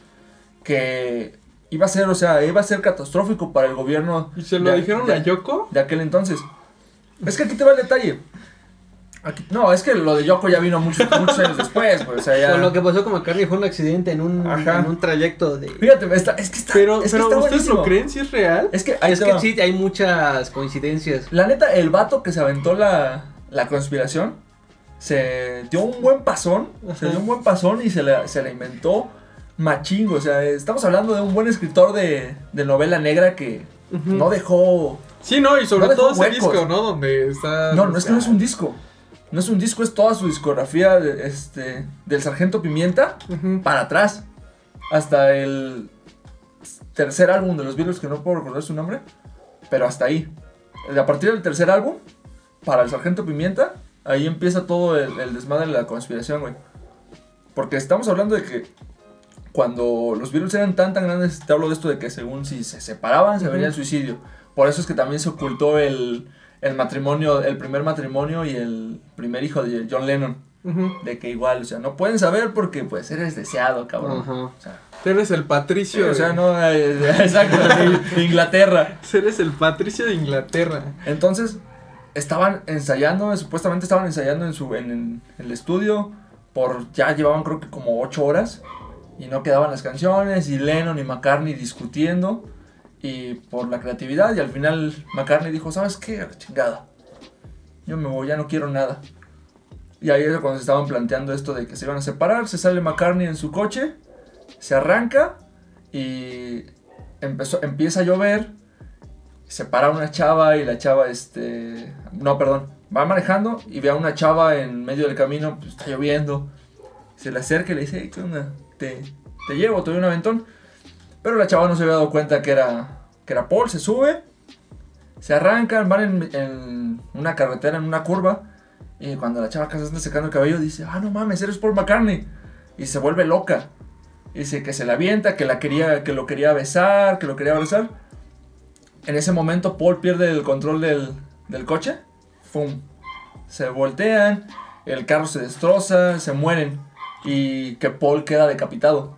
que iba a ser, o sea, iba a ser catastrófico para el gobierno ¿Y se lo de- dijeron de- a Yoko? de aquel entonces. Es que aquí te va el detalle. Aquí- no, es que lo de Yoko ya vino muchos, muchos años después, pues, o sea, ya... Pero lo que pasó con McCartney fue un accidente en un, en un trayecto de... Fíjate, está- es que está, Pero, es que pero está ¿ustedes buenísimo. lo creen si es real? Es que, ahí Es que sí, hay muchas coincidencias. La neta, el vato que se aventó la, la conspiración se dio un buen pasón. Se dio un buen pasón y se la, se la inventó machingo. O sea, estamos hablando de un buen escritor de, de novela negra que no dejó. Sí, no, y sobre no todo ese huecos. disco, ¿no? Donde está... No, no es que no es un disco. No es un disco, es toda su discografía de- este, del Sargento Pimienta para atrás. Hasta el tercer álbum de los Beatles, que no puedo recordar su nombre. Pero hasta ahí. A partir del tercer álbum, para el Sargento Pimienta, ahí empieza todo el, el desmadre de la conspiración, güey. Porque estamos hablando de que cuando los Beatles eran tan tan grandes, te hablo de esto de que según si se separaban, se venía el suicidio. Por eso es que también se ocultó el, el matrimonio, el primer matrimonio y el primer hijo de John Lennon. De que igual, o sea, no pueden saber porque pues eres deseado, cabrón. O sea, Eres el sí, patricio. o sea, no, eh, exacto, de, de Inglaterra. Eres el patricio de Inglaterra. Entonces, estaban ensayando, supuestamente estaban ensayando en su en, en el estudio por ya llevaban creo que como ocho horas y no quedaban las canciones y Lennon y McCartney discutiendo y por la creatividad y al final McCartney dijo, ¿sabes qué? Chingada. Yo me voy, ya no quiero nada. Y ahí era cuando se estaban planteando esto de que se iban a separar, se sale McCartney en su coche, se arranca y empezó, empieza a llover se para una chava y la chava, este, no, perdón, va manejando y ve a una chava en medio del camino, pues está lloviendo, se le acerca y le dice, "Hey, ¿qué onda? Te, llevo, te doy un aventón. Pero la chava no se había dado cuenta que era, que era Paul, se sube, se arrancan, van en, una carretera, en una curva, y cuando la chava está secando el cabello, dice, ah, no mames, eres Paul McCartney, y se vuelve loca. Dice que se la avienta, que, la quería, que lo quería besar, que lo quería abrazar. En ese momento Paul pierde el control del, del coche. Se voltean, el carro se destroza, se mueren. Y que Paul queda decapitado.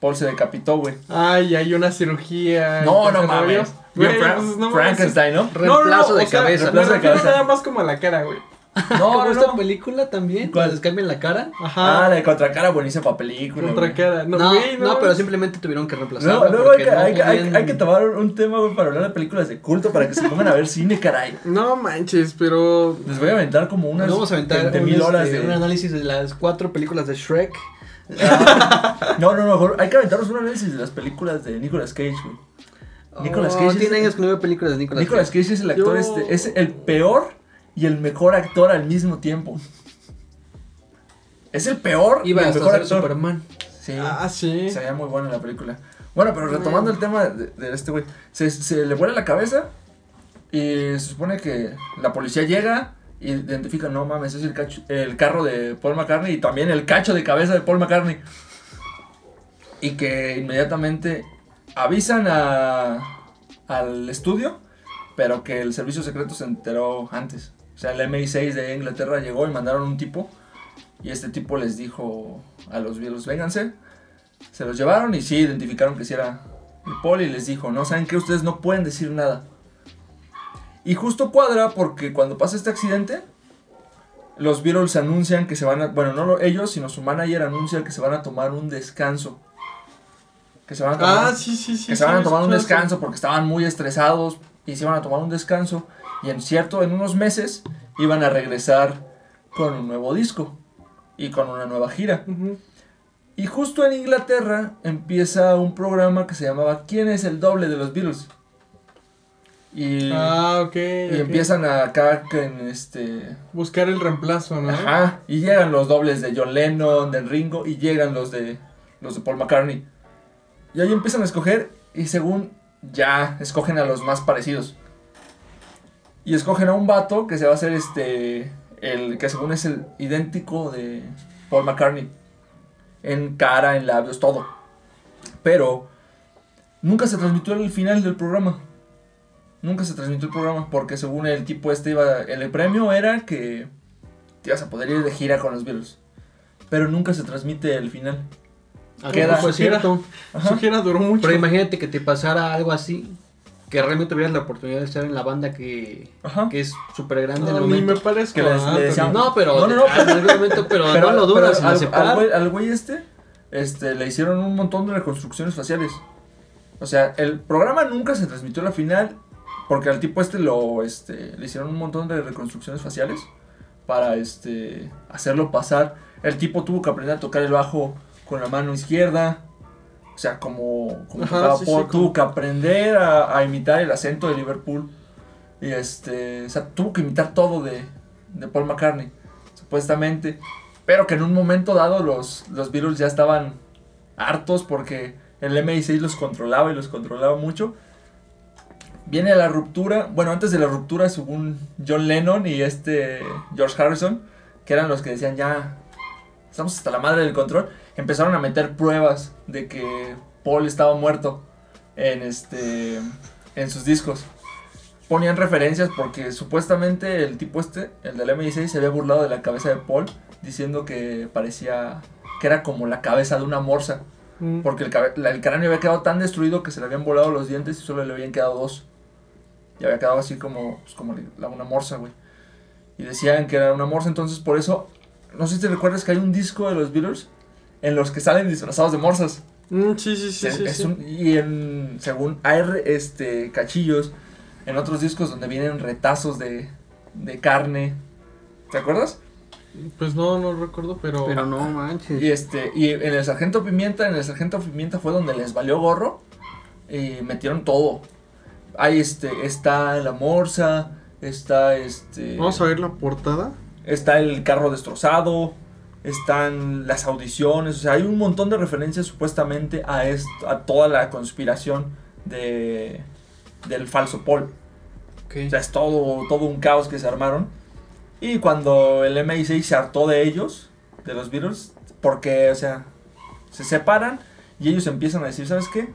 Paul se decapitó, güey. Ay, hay una cirugía. No, mames. Güey, Fra- pues, no mames. Frankenstein, ¿no? Reemplazo de o sea, cabeza. Me Reemplazo de refiero cabeza. nada más como a la cara, güey. No, ¿Cómo no, esta no. película también? ¿Cuál? Les cambian la cara? Ajá. Ah, la de Contracara, buenísima película. Contra güey. cara. No, No, güey, no, pero mames. simplemente tuvieron que reemplazarla. No, luego hay porque que, no hay, que- hay- que tomar un tema, güey, para hablar de películas de culto, para que se pongan a ver cine, caray. No manches, pero. Les voy a aventar como unas vamos a aventar 20 un, mil horas este, de... un análisis de las cuatro películas de Shrek. No, no, no, mejor hay que aventarnos un análisis de las películas de Nicolas Cage, güey. Nicolas Oh, Cage es- tiene años que no veo películas de Nicolas, Nicolas Cage. Cage es el actor, Yo- este, es el peor y el mejor actor al mismo tiempo. Es el peor Iba y el mejor actor. Superman. Sí, Ah, sí. se veía muy bueno en la película. Bueno, pero retomando el tema de, de este güey, se, se le vuela la cabeza y se supone que la policía llega y identifica, no mames, es el, cacho- el carro de Paul McCartney y también el cacho de cabeza de Paul McCartney. Y que inmediatamente avisan a, al estudio, pero que el servicio secreto se enteró antes. O sea, el MI6 de Inglaterra llegó y mandaron un tipo y este tipo les dijo a los Beatles, vénganse. Se los llevaron y sí, identificaron que sí era el Paul y les dijo, no, ¿saben que Ustedes no pueden decir nada. Y justo cuadra porque cuando pasa este accidente, los Beatles anuncian que se van a, bueno, no lo- ellos, sino su manager anuncia que se van a tomar un descanso. Que se van a tomar, Ah, sí, sí, sí. que se van a tomar un descanso porque estaban muy estresados y se iban a tomar un descanso. Y en cierto, en unos meses iban a regresar con un nuevo disco y con una nueva gira. Y justo en Inglaterra empieza un programa que se llamaba ¿Quién es el doble de los Beatles? Y, Ah, ok. y empiezan a acá en este... Buscar el reemplazo, ¿no? Ajá, y llegan los dobles de John Lennon, de Ringo, y llegan los de, los de Paul McCartney. Y ahí empiezan a escoger, y según ya escogen a los más parecidos. Y escogen a un vato que se va a hacer este, el que según es el idéntico de Paul McCartney. En cara, en labios, todo. Pero nunca se transmitió el final del programa. Nunca se transmitió el programa porque según el tipo este iba... El premio era que te ibas a poder ir de gira con los Beatles. Pero nunca se transmite el final. Ah, Queda- pues, cierto. Ajá. Su gira duró mucho. Pero imagínate que te pasara algo así, que realmente tuvieras la oportunidad de estar en la banda que, Ajá. que es súper grande No, ni me parezco. Que les- a le decían-. No, pero No, no, no, en algún momento, pero, no lo dudas al, al güey, al güey este, este, le hicieron un montón de reconstrucciones faciales. O sea, el programa nunca se transmitió la final porque al tipo este lo, este, le hicieron un montón de reconstrucciones faciales para, este, hacerlo pasar. El tipo tuvo que aprender a tocar el bajo con la mano izquierda. O sea, como, como Ajá, tocaba sí, Paul, sí, tuvo como- que aprender a, a imitar el acento de Liverpool. Y este, o sea, tuvo que imitar todo de, de Paul McCartney, supuestamente. Pero que en un momento dado los, los Beatles ya estaban hartos porque el MI6 los controlaba y los controlaba mucho. Viene la ruptura, bueno, antes de la ruptura, según John Lennon y este George Harrison, que eran los que decían ya, estamos hasta la madre del control, empezaron a meter pruebas de que Paul estaba muerto en, este, en sus discos. Ponían referencias porque supuestamente el tipo este, el del MI6, se había burlado de la cabeza de Paul, diciendo que parecía que era como la cabeza de una morsa. Mm. Porque el, la- el cráneo había quedado tan destruido que se le habían volado los dientes y solo le habían quedado dos. Y había quedado así como, pues, como la- una morsa, güey. Y decían que era una morsa, entonces por eso, no sé si te recuerdas que hay un disco de los Beatles en los que salen disfrazados de morsas. Mm, sí, sí, sí, Es- sí. es sí. un- y en, según hay este, cachillos en otros discos donde vienen retazos de, de carne. ¿Te acuerdas? Pues no, no recuerdo, pero. Pero no manches. Y este, y en el Sargento Pimienta, en el Sargento Pimienta fue donde les valió gorro y metieron todo. Ahí este, está la morsa, está este. Vamos a ver la portada. Está el carro destrozado, están las audiciones, o sea, hay un montón de referencias supuestamente a esto, a toda la conspiración de del falso Paul. Ok. O sea, es todo, todo un caos que se armaron. Y cuando el MI6 se hartó de ellos, de los Beatles, porque, o sea, se separan y ellos empiezan a decir, ¿sabes qué?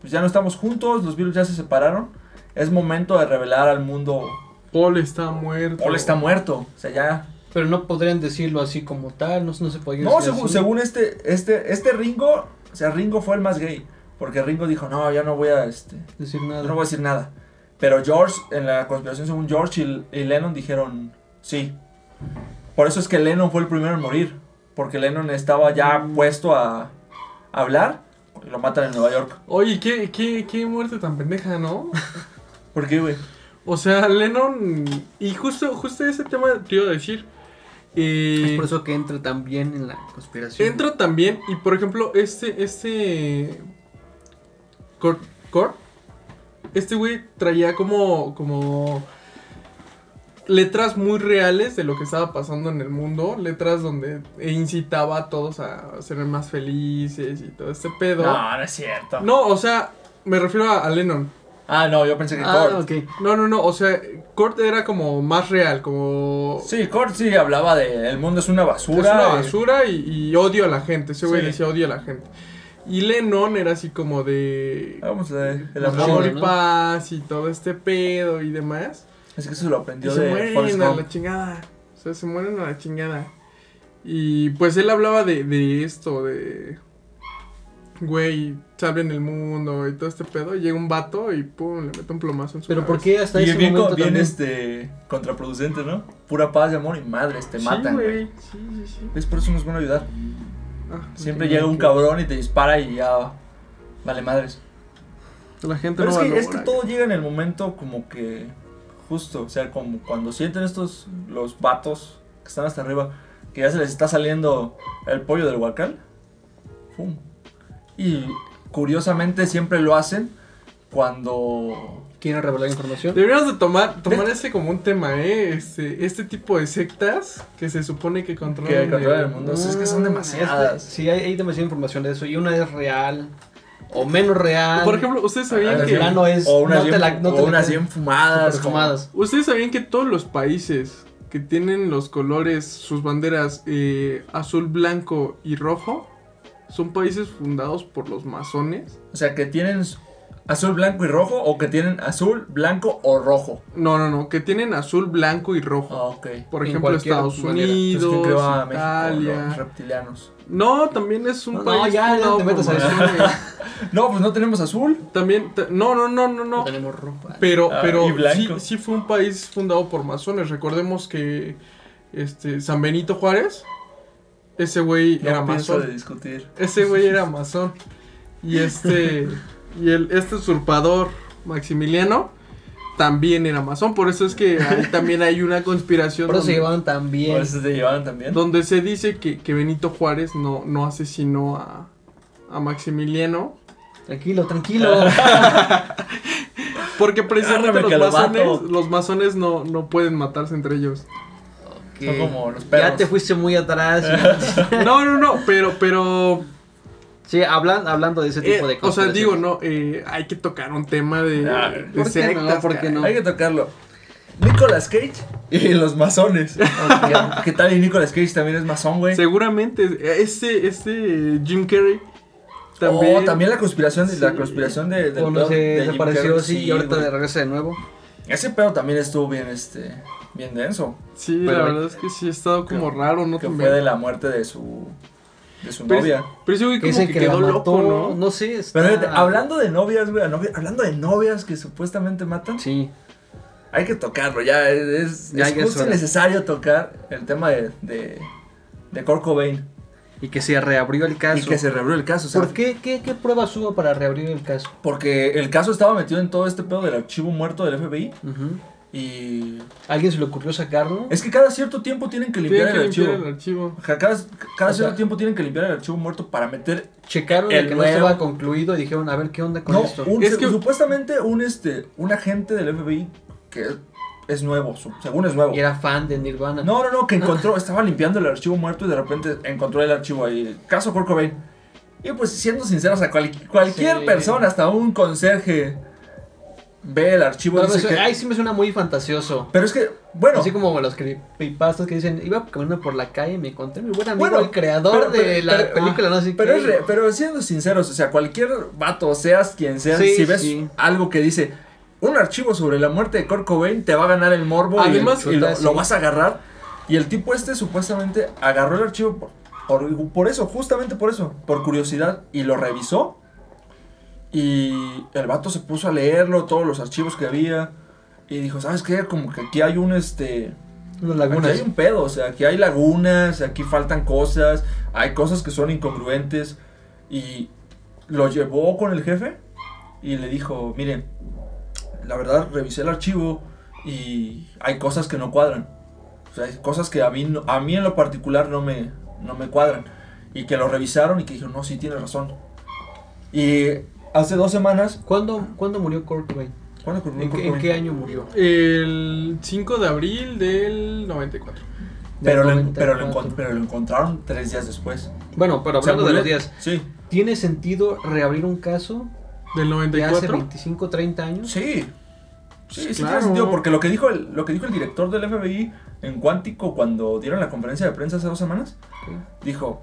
Pues ya no estamos juntos, los Beatles ya se separaron. Es momento de revelar al mundo, Paul está muerto. Paul está muerto. O sea, ya... Pero no podrían decirlo así como tal, no, no se podría No, decir según, así. según este, este, este Ringo, o sea, Ringo fue el más gay. Porque Ringo dijo, no, ya no voy a, este, decir nada. No voy a decir nada. Pero George, en la conspiración según George y, y Lennon dijeron sí. Por eso es que Lennon fue el primero en morir. Porque Lennon estaba ya puesto a, a hablar. Y lo matan en Nueva York. Oye, ¿qué, qué, qué muerte tan pendeja, ¿no? ¿Por qué, güey? O sea, Lennon. Y justo, justo ese tema te iba a decir. Eh, Es por eso que entra también en la conspiración. entra también, y por ejemplo, este, este... Cor, Cor, este güey traía como, como letras muy reales de lo que estaba pasando en el mundo, letras donde incitaba a todos a ser más felices y todo este pedo. No, no es cierto. No, o sea, me refiero a, a Lennon. Ah, no, yo pensé que Ah, Kurt. No, no, no, o sea, Kurt era como más real, como... Sí, Kurt sí hablaba de el mundo es una basura. es una basura y, y odio a la gente, ese güey Sí. decía odio a la gente. Y Lennon era así como de... Vamos a ver, el amor. Y paz y todo este pedo y demás. Es que eso lo Y aprendió se de Forrest mueren a Gump. la chingada. O sea, se mueren a la chingada. Y pues él hablaba de, de esto, de... Güey, salven el mundo y todo este pedo. Y llega un vato y pum, le mete un plomazo en su Pero ¿por cabeza. qué hasta Y ese bien, momento bien también? este contraproducente, ¿no? Pura paz y amor y madres, te Sí, matan, güey. Sí, sí, sí. ¿Ves? Por eso no es bueno ayudar. Ah, Siempre llega un cabrón y te dispara y ya. Vale, madres. La gente Pero no es que, es que todo llega en el momento como que. Justo, o sea, como cuando sienten estos. Los vatos que están hasta arriba. Que ya se les está saliendo el pollo del huacal. ¡Fum! Y curiosamente siempre lo hacen cuando. ¿Quieren revelar información? Deberíamos de tomar, tomar ese como un tema, ¿eh? Este, este tipo de sectas que se supone que controlan, Que controlan el mundo. es que son Mm, demasiadas. es que Sí, hay, hay demasiada información de eso. Y una es real o menos real. Por ejemplo, ¿ustedes sabían Ah, que... plano es. o unas no te bien, la- no te o la unas crees. bien fumadas. como- Superfumadas. ¿Ustedes sabían que todos los países que tienen los colores, sus banderas eh, azul, blanco y rojo, son países fundados por los masones? O sea, que tienen azul, blanco y rojo. O que tienen azul, blanco o rojo. No, no, no, que tienen azul, blanco y rojo. Ah, ok. Por ejemplo, Estados manera. Entonces, ¿quién Unidos, creó a México? Los Italia. reptilianos. No, también es un No, país no, ya, ya fundado te metas por a eso. masones. No, pues no tenemos azul. También, ta- no, no, no, no, No no. tenemos rojo. Pero, Ah, pero sí, sí fue un país fundado por masones. Recordemos que este San Benito Juárez, ese güey No era masón. de discutir. Ese güey era masón. Y este. y el, este usurpador Maximiliano también era masón. Por eso es que ahí también hay una conspiración Por eso se llevaban tan Por eso te llevaban también. donde se dice que, que Benito Juárez no, no asesinó a, a Maximiliano. Tranquilo, tranquilo. Porque precisamente Agárrame, los masones, los masones no, no pueden matarse entre ellos. Ok. Son como los perros. Ya te fuiste muy atrás. No, no, no, pero, pero. sí, hablan, hablando de ese eh, tipo de o cosas. sea, digo, no, eh, hay que tocar un tema de, Ah, de ¿por qué sectas, no? ¿Por qué caray. no? Hay que tocarlo. Nicolas Cage y los masones. ¿Qué tal? Y Nicolas Cage también es masón, güey. Seguramente, este, este Jim Carrey también. Oh, también la conspiración, de- la Sí. conspiración de, Cuando se de Jim desapareció así y ahorita regresa de nuevo. Ese pedo también estuvo bien, este, bien denso. Sí, Pero- la verdad es que sí ha estado como Que- raro, ¿no? Que También. fue de la muerte de su, de su Pero- novia. Pero ese güey Que como dicen que, que, quedó loco, ¿no? no sé. está- Pero hablando de novias, güey, novia- hablando de novias que supuestamente matan, Sí. hay que tocarlo, ya es, Ya, es ya es justo necesario tocar el tema de, de, de Kurt Cobain Y que se reabrió el caso. y que se reabrió el caso. o sea, ¿Por qué? qué? ¿Qué pruebas hubo para reabrir el caso? Porque el caso estaba metido en todo este pedo del archivo muerto del FBI Ujú. Y ¿Alguien se le ocurrió sacarlo? es que cada cierto tiempo tienen que limpiar Tienen que el archivo. el Cada, cada O cierto sea- tiempo tienen que limpiar el archivo muerto para meter Checaron El que no estaba concluido y dijeron, a ver, ¿qué onda con no, esto? un- Es que- supuestamente un este un agente del FBI que es nuevo, según es nuevo. Y era fan de Nirvana. No, no, no, que encontró, estaba limpiando el archivo muerto y de repente encontró el archivo ahí. Caso Kurt Cobain. Y pues siendo sinceros, a cual- cualquier Sí. persona, hasta un conserje, ve el archivo dice suena- que- Ay, sí me suena muy fantasioso. Pero es que, bueno, Así como los creepypastas que dicen, iba caminando por la calle y me encontré mi buen amigo, Bueno, el creador pero- de la pero- película, no sé pero, qué. es re- pero siendo sinceros, o sea, cualquier vato, seas quien seas, Sí, si ves sí. algo que dice un archivo sobre la muerte de Kurt Cobain, te va a ganar el morbo y- Además, y, lo, lo vas a agarrar. Y el tipo este supuestamente agarró el archivo por, por, por eso, justamente por eso, por curiosidad, y lo revisó. Y el vato se puso a leerlo, todos los archivos que había. Y dijo, ¿sabes qué? Como que aquí hay un este. Aquí hay un pedo, o sea, aquí hay lagunas, aquí faltan cosas, hay cosas que son incongruentes. Y lo llevó con el jefe y le dijo, miren, la verdad revisé el archivo y hay cosas que no cuadran. O sea, hay cosas que a mí, no- a mí en lo particular no me, no me cuadran. Y que lo revisaron y que dijeron, no, sí, tiene razón. Y hace dos semanas... ¿Cuándo, ¿Cuándo murió Kurt Cobain? ¿Cuándo ocurrió ¿En, Kurt qué, en Cobain? qué año murió? El 5 de abril del 94. Pero, lo, pero, lo 94. pero lo encontraron tres días después. Bueno, pero O sea, hablando de murió- los días, Sí, ¿tiene sentido reabrir un caso Del de hace 94. 25, 30 años? sí. Sí, sí Claro. tiene sentido, porque lo que dijo el, lo que dijo el director del FBI en Cuántico cuando dieron la conferencia de prensa hace dos semanas, dijo,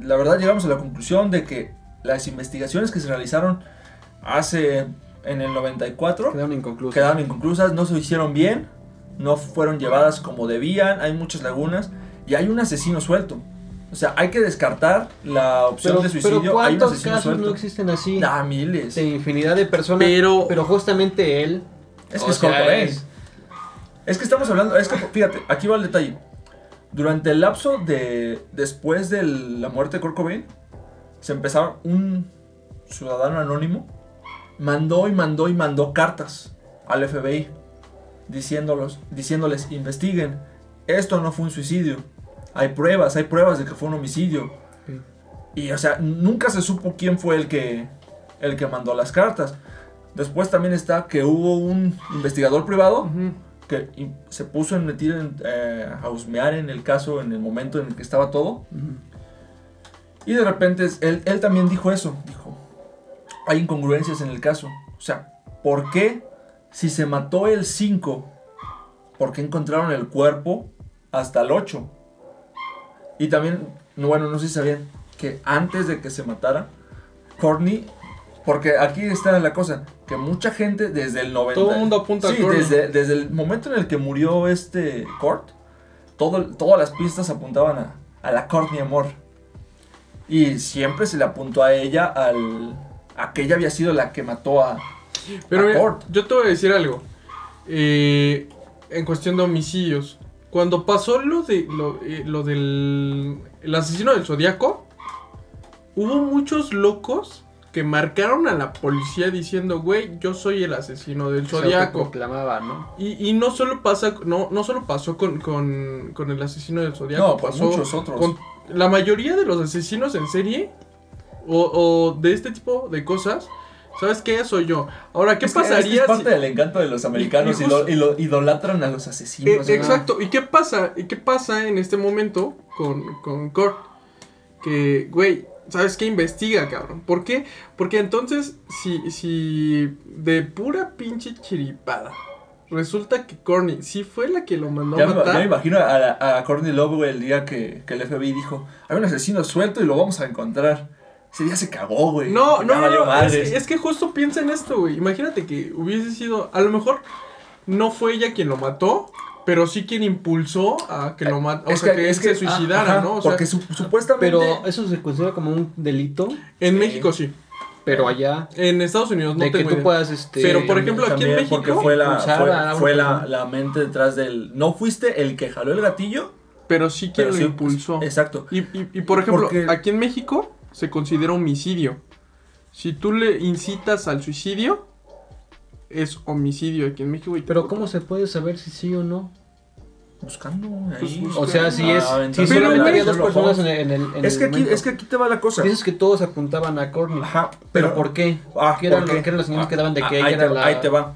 la verdad llegamos a la conclusión de que las investigaciones que se realizaron hace en el 94 Quedaron inconclusas. quedaron inconclusas, no se hicieron bien, no fueron llevadas como debían, hay muchas lagunas y hay un asesino suelto. O sea, hay que descartar la opción pero, de suicidio. pero hay un ¿cuántos casos suelto. no existen así? Ah, miles. De infinidad de personas. Pero- pero justamente él. Es que es Cobain. es- Es que estamos hablando, es que fíjate, aquí va el detalle. Durante el lapso de después de la muerte de Kurt Cobain, se empezaron un ciudadano anónimo mandó y mandó y mandó cartas al FBI diciéndolos, diciéndoles investiguen, esto no fue un suicidio, hay pruebas, hay pruebas de que fue un homicidio. Sí. Y o sea, nunca se supo quién fue el que el que mandó las cartas. Después también está que hubo un investigador privado que se puso en meter en, eh, a husmear en el caso en el momento en el que estaba todo. Y de repente él, él también dijo eso. Dijo, hay incongruencias en el caso. O sea, ¿por qué si se mató el 5, por qué encontraron el cuerpo hasta el 8? Y también, no, bueno, no sé si sabían que antes de que se matara, Courtney, porque aquí está la cosa, que mucha gente desde el 90... Todo el mundo apunta a Sí, Courtney. desde, desde el momento en el que murió este Kurt, todo, todas las pistas apuntaban a, a la Courtney Amor. Y siempre se le apuntó a ella al, a que ella había sido la que mató a... Pero a mira, Kurt. yo te voy a decir algo. Eh, en cuestión de homicidios. Cuando pasó lo de lo, eh, lo del el asesino del zodiaco, hubo muchos locos que marcaron a la policía diciendo, güey, yo soy el asesino del zodiaco. ¿no? Y, y no solo pasa, no, no solo pasó con, con, con el asesino del zodiaco, No, con pasó muchos otros. con la mayoría de los asesinos en serie o, o de este tipo de cosas. ¿Sabes qué? Soy yo. Ahora, ¿qué Es que- es que pasaría Es parte si- del encanto de los americanos y, y lo, justo- y lo idolatran a los Eh, asesinos. ¿no? exacto. ¿Y qué pasa? ¿Y qué pasa en este momento con, con Kurt? Que, güey, ¿sabes qué? Investiga, cabrón. ¿Por qué? Porque entonces, si, si de pura pinche chiripada resulta que Corny sí fue la que lo mandó Ya a me, matar. ya me imagino a, a Courtney Love, güey, el día que, que el FBI dijo, hay un asesino suelto y lo vamos a encontrar. Ese día se cagó, güey. No, no, no, es, es que justo piensa en esto, güey. Imagínate que hubiese sido, a lo mejor no fue ella quien lo mató, pero sí quien impulsó a que lo matara, o Es sea, que, él se ah, suicidara, ajá, ¿no? O sea, porque su- supuestamente... Pero eso se considera como un delito, en sí. México sí, pero allá. en Estados Unidos no de que tengo tú idea. puedas, este. Pero, por ejemplo, aquí en México, porque fue la, fue, la, la mente detrás del... No fuiste el que jaló el gatillo, pero sí quien pero lo sí, impulsó. Exacto. Y, y- y, por ejemplo, Porque- aquí en México se considera homicidio. Si tú le incitas al suicidio, es homicidio aquí en México. y- Pero ¿cómo se puede saber si sí o no? Buscando Pues, ahí. pues, O sea, si es. Si solamente la- había dos los personas en el, en el, en Es el que, aquí, momento. es que aquí te va la cosa. Dices que todos apuntaban a Courtney. Ajá, ¿Pero por qué? Ah, ¿Qué eran, ¿por lo- qué? qué eran las señales Ah, que daban de ah, que ella ahí era te, la. Ahí te va.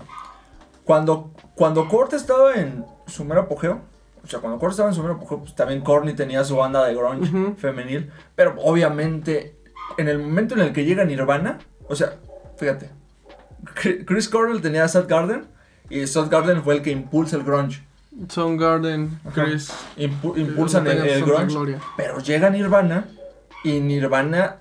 Cuando, cuando Kurt estaba en su mero apogeo, o sea, cuando Kurt estaba en su mero apogeo, pues también Courtney tenía su banda de grunge femenil, pero obviamente en el momento en el que llega Nirvana, o sea, fíjate, Chri- Chris Cornell tenía a Garden y Garden fue el que impulsa el grunge. Soundgarden. Chris. Impu- impulsan el, el grunge. gloria. Pero llega Nirvana y Nirvana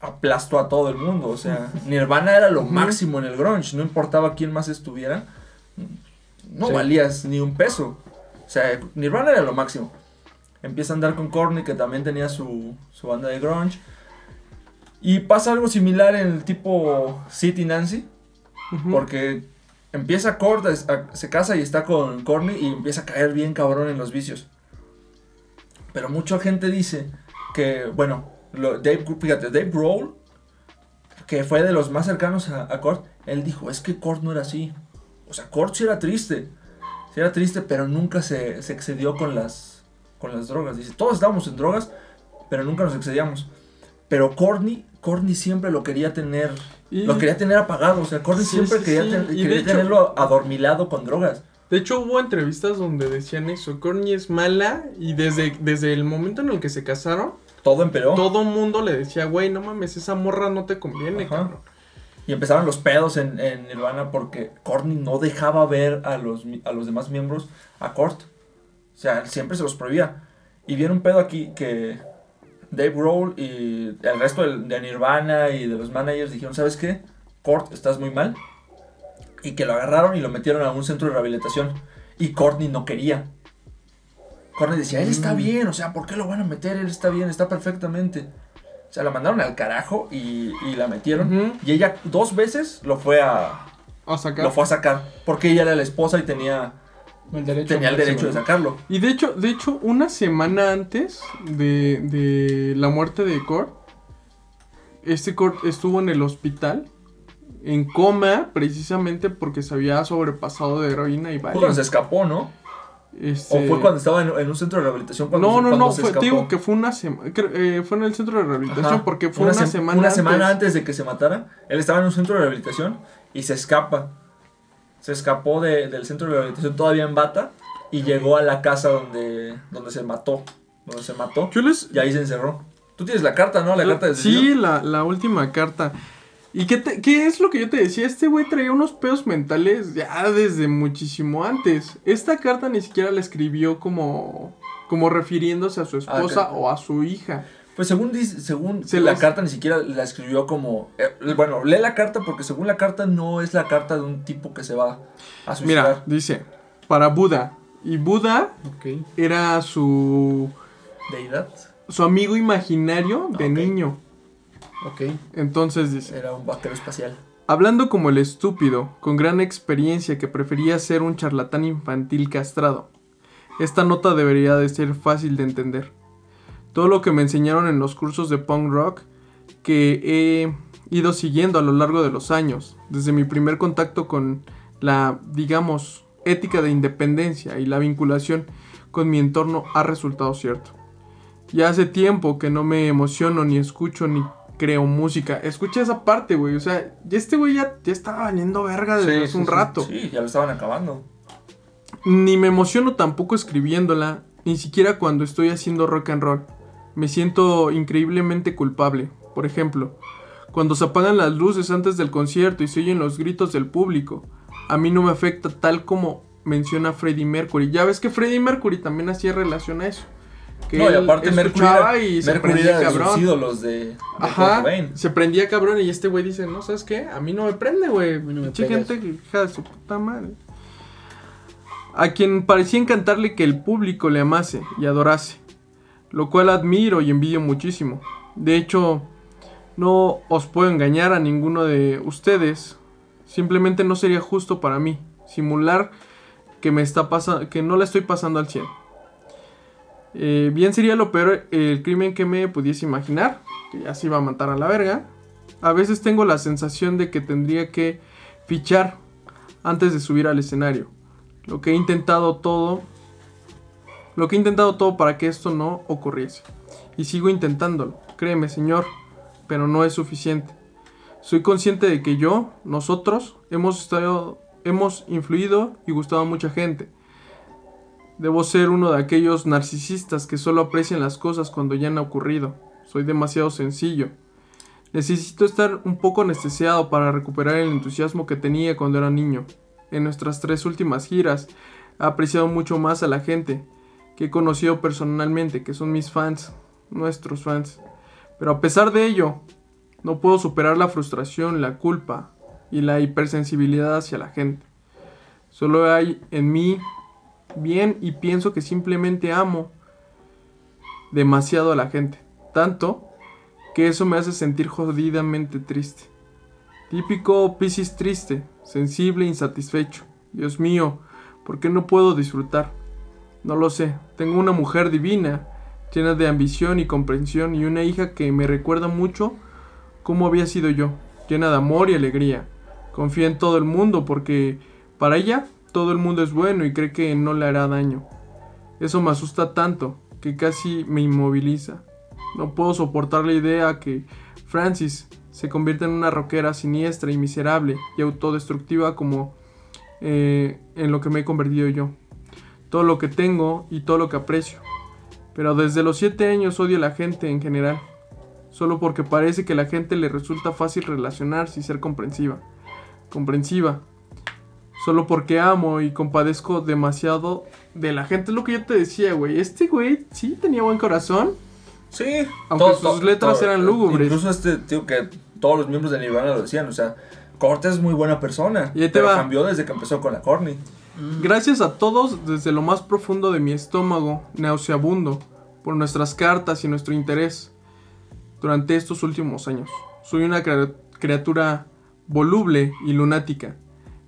aplastó a todo el mundo. O sea, Nirvana era lo máximo en el grunge. No importaba quién más estuviera. No Sí. valías ni un peso. O sea, Nirvana era lo máximo. Empieza a andar con Corny, que también tenía su, su banda de grunge. Y pasa algo similar en el tipo City Nancy. Porque empieza Kurt, se casa y está con Corny y empieza a caer bien cabrón en los vicios. Pero mucha gente dice que, bueno, lo- Dave, fíjate, Dave Grohl, que fue de los más cercanos a, a Kurt, él dijo, es que Kurt no era así. O sea, Kurt sí era triste. Sí era triste, pero nunca se, se excedió con las, con las drogas. Dice, todos estábamos en drogas, pero nunca nos excedíamos. Pero Courtney, Courtney siempre lo quería tener, Y- lo quería tener apagado. O sea, Courtney Sí, siempre sí, quería, sí. ten- quería hecho- tenerlo adormilado con drogas. De hecho, hubo entrevistas donde decían eso. Courtney es mala y desde, desde el momento en el que se casaron, Todo empeoró. todo mundo le decía, güey, no mames, esa morra no te conviene, Ajá. cabrón. Y empezaron los pedos en, en Nirvana porque Courtney no dejaba ver a los, a los demás miembros a Kurt. O sea, siempre se los prohibía. Y viene un pedo aquí que Dave Grohl y el resto de, Nirvana y de los managers dijeron, ¿sabes qué? Kurt, estás muy mal. Y que lo agarraron y lo metieron a un centro de rehabilitación. Y Courtney no quería. Courtney decía, él está Mm. bien, o sea, ¿por qué lo van a meter? Él está bien, está perfectamente. O sea, la mandaron al carajo y, y la metieron. Y ella dos veces lo fue a, A sacar. lo fue a sacar. Porque ella era la esposa y tenía, El derecho tenía el derecho de sacarlo. Y de hecho, de hecho, una semana antes de, de la muerte de Kurt, este Kurt estuvo en el hospital, en coma, precisamente porque se había sobrepasado de heroína y Fue cuando se escapó, ¿no? Este, O fue cuando estaba en, en un centro de rehabilitación. Cuando No, se- no, cuando no, se fue, te digo que fue una semana, fue en el centro de rehabilitación Ajá. porque fue una, sem- semana una antes. semana antes de que se matara. Él estaba en un centro de rehabilitación y se escapa. Se escapó de- del centro de rehabilitación todavía en bata y llegó a la casa donde, donde se mató. Donde se mató. Les, Y ahí se encerró. Tú tienes la carta, ¿no? La carta de Sí, la, la última carta. ¿Y qué, te- qué es lo que yo te decía? Este güey traía unos pedos mentales ya desde muchísimo antes. Esta carta ni siquiera la escribió como, como refiriéndose a su esposa Ah, ok. o a su hija. Pues según dice, según Se la carta ni siquiera la escribió como eh, bueno, lee la carta porque según la carta no es la carta de un tipo que se va a Mira, suicidar. dice, para Buda. Y Buda era su, Deidad su amigo imaginario de Ok. niño. Ok. Entonces dice, era un vaquero espacial. Hablando como el estúpido, con gran experiencia que prefería ser un charlatán infantil castrado. Esta nota debería de ser fácil de entender. Todo lo que me enseñaron en los cursos de punk rock que he ido siguiendo a lo largo de los años, desde mi primer contacto con la, digamos, ética de independencia y la vinculación con mi entorno ha resultado cierto. Ya hace tiempo que no me emociono ni escucho ni creo música. Escucha esa parte, güey. O sea, ya este güey ya, ya estaba valiendo verga desde Sí, hace sí, un sí. rato. Sí, ya lo estaban acabando. Ni me emociono tampoco escribiéndola, ni siquiera cuando estoy haciendo rock and roll. Me siento increíblemente culpable. Por ejemplo, cuando se apagan las luces antes del concierto y se oyen los gritos del público, a mí no me afecta tal como menciona Freddie Mercury. Ya ves que Freddie Mercury también hacía relación a eso. Que no, y él aparte Mercury era, y se Mercury prendía era de cabrón. ídolos de, Ajá, Cobain. se prendía cabrón y este güey dice, no, ¿sabes qué? A mí no me prende, güey. mí no me Pinche pegas". gente que hija de su puta madre. A quien parecía encantarle que el público le amase y adorase, lo cual admiro y envidio muchísimo. De hecho, no os puedo engañar a ninguno de ustedes. Simplemente no sería justo para mí simular que me está que no la estoy pasando al 100. Eh, bien sería lo peor el crimen que me pudiese imaginar, que ya se iba a matar a la verga. A veces tengo la sensación de que tendría que fichar antes de subir al escenario. Lo que he intentado todo, lo que he intentado todo para que esto no ocurriese. Y sigo intentándolo, créeme señor, pero no es suficiente. Soy consciente de que yo, nosotros, hemos estado, hemos influido y gustado a mucha gente. Debo ser uno de aquellos narcisistas que solo aprecian las cosas cuando ya han ocurrido. Soy demasiado sencillo. Necesito estar un poco anestesiado para recuperar el entusiasmo que tenía cuando era niño. En nuestras tres últimas giras he apreciado mucho más a la gente que he conocido personalmente, que son mis fans, nuestros fans. Pero a pesar de ello, no puedo superar la frustración, la culpa y la hipersensibilidad hacia la gente. Solo hay en mí bien y pienso que simplemente amo demasiado a la gente. Tanto que eso me hace sentir jodidamente triste. Típico Piscis triste, sensible insatisfecho. Dios mío, ¿por qué no puedo disfrutar? No lo sé. Tengo una mujer divina, llena de ambición y comprensión, y una hija que me recuerda mucho cómo había sido yo, llena de amor y alegría. Confía en todo el mundo porque para ella todo el mundo es bueno y cree que no le hará daño. Eso me asusta tanto que casi me inmoviliza. No puedo soportar la idea que Francis se convierta en una rockera siniestra y miserable y autodestructiva como eh, en lo que me he convertido yo. Todo lo que tengo y todo lo que aprecio. Pero desde los 7 años odio a la gente en general. Solo porque parece que a la gente le resulta fácil relacionarse y ser comprensiva. Comprensiva. Solo porque amo y compadezco demasiado de la gente. Es lo que yo te decía, güey. Este güey sí tenía buen corazón. Sí. Aunque Todo- sus letras todo- eran lúgubres. Incluso este, tío, que todos los miembros de Nirvana lo decían. O sea, Kurt es muy buena persona. Y ahí te pero va. cambió desde que empezó con la Corny. Gracias a todos desde lo más profundo de mi estómago, nauseabundo, por nuestras cartas y nuestro interés durante estos últimos años. Soy una criatura voluble y lunática.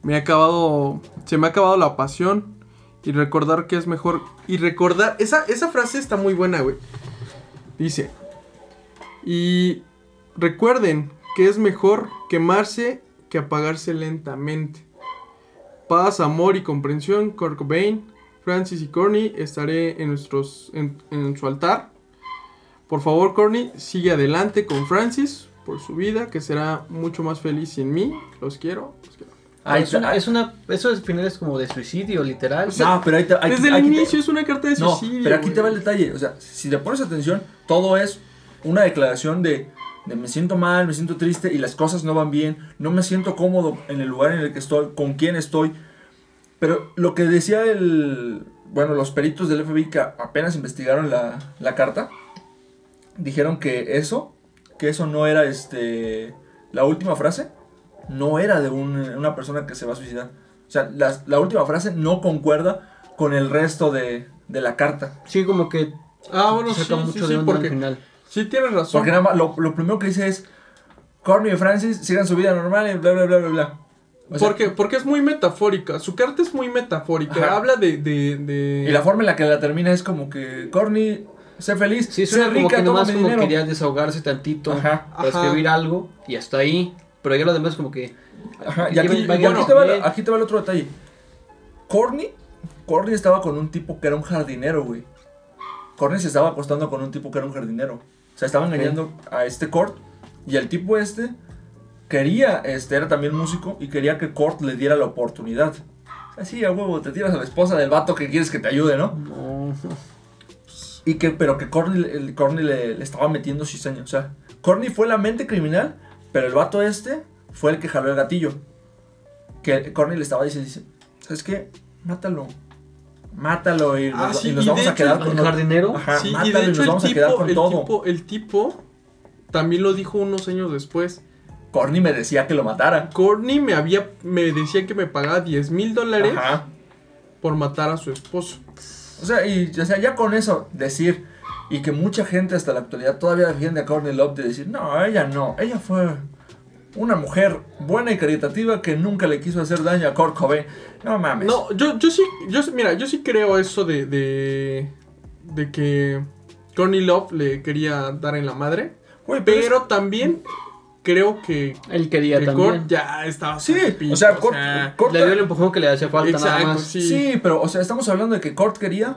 Me ha acabado, se me ha acabado la pasión y recordar que es mejor y recordar esa esa frase está muy buena, güey. Dice, y recuerden que es mejor quemarse que apagarse lentamente. Paz, amor y comprensión, Kurt Cobain, Francis y Corny, estaré en, nuestros, en, en su altar. Por favor, Corny, sigue adelante con Francis por su vida, que será mucho más feliz sin mí. Los quiero. los quiero. Ahí es una, es una, eso al final es como de suicidio, literal. O sea, no, pero ahí te, ahí- Desde el aquí te- inicio es una carta de No, suicidio. pero aquí te va el detalle. O sea, si te pones atención, todo es una declaración de, de me siento mal, me siento triste y las cosas no van bien. No me siento cómodo en el lugar en el que estoy, con quién estoy. Pero lo que decía el. Bueno, los peritos del FBI que apenas investigaron la, la carta, dijeron que eso, que eso no era este. La última frase, no era de un- una persona que se va a suicidar. O sea, las- la última frase no concuerda con el resto de, de la carta. Sí, como que Ah, bueno, saca sí, mucho sí, de sí, onda al porque final. Sí tienes razón. Porque nada más, lo, lo primero que dice es, Corny y Francis sigan su vida normal y bla, bla, bla, bla, bla. O sea, porque, porque es muy metafórica. Su carta es muy metafórica. Ajá. Habla de, de, de- Y la forma en la que la termina es como que, Corny, sé feliz, Sí, sé suena como rica, que toma nomás mi como dinero. quería desahogarse tantito Ajá. para Ajá. escribir algo y hasta ahí. Pero ya lo demás como que... Ajá, y aquí, y va- aquí te va, aquí te va el otro detalle. Corny, Corny estaba con un tipo que era un jardinero, güey. Corny se estaba acostando con un tipo que era un jardinero. O sea, estaba engañando a este Kurt. Y el tipo este quería, este, era también músico y quería que Kurt le diera la oportunidad. Así, a huevo, te tiras a la esposa del vato que quieres que te ayude, ¿no? No. Y que, pero que Corny, el, Corny le, le estaba metiendo cizaña. O sea, Corny fue la mente criminal, pero el vato este fue el que jaló el gatillo. Que Corny le estaba diciendo, dice, ¿sabes qué? Mátalo. Mátalo y nos, Ah, sí, y nos y vamos a quedar hecho, con el jardinero. Ajá, Sí, y mátalo de y hecho nos vamos el a quedar tipo, con el, todo. tipo, el tipo también lo dijo unos años después. Corny me decía que lo matara. Courtney me había me decía que me pagaba 10 mil dólares por matar a su esposo. O sea, y o sea, ya con eso decir, y que mucha gente hasta la actualidad todavía defiende a Courtney Love de decir, no, ella no, ella fue una mujer buena y caritativa que nunca le quiso hacer daño a Kurt Cobain. No mames. No, yo, yo sí, yo sí- mira, yo sí creo eso de, de, de que Courtney Love le quería dar en la madre, Güey, pero pero también creo que, Él quería que también. Kurt ya estaba Sí, pito, o sea, Kurt, Kurt- Le dio el empujón que le hacía falta nada más. sí. sí. pero, o sea, estamos hablando de que Kurt quería,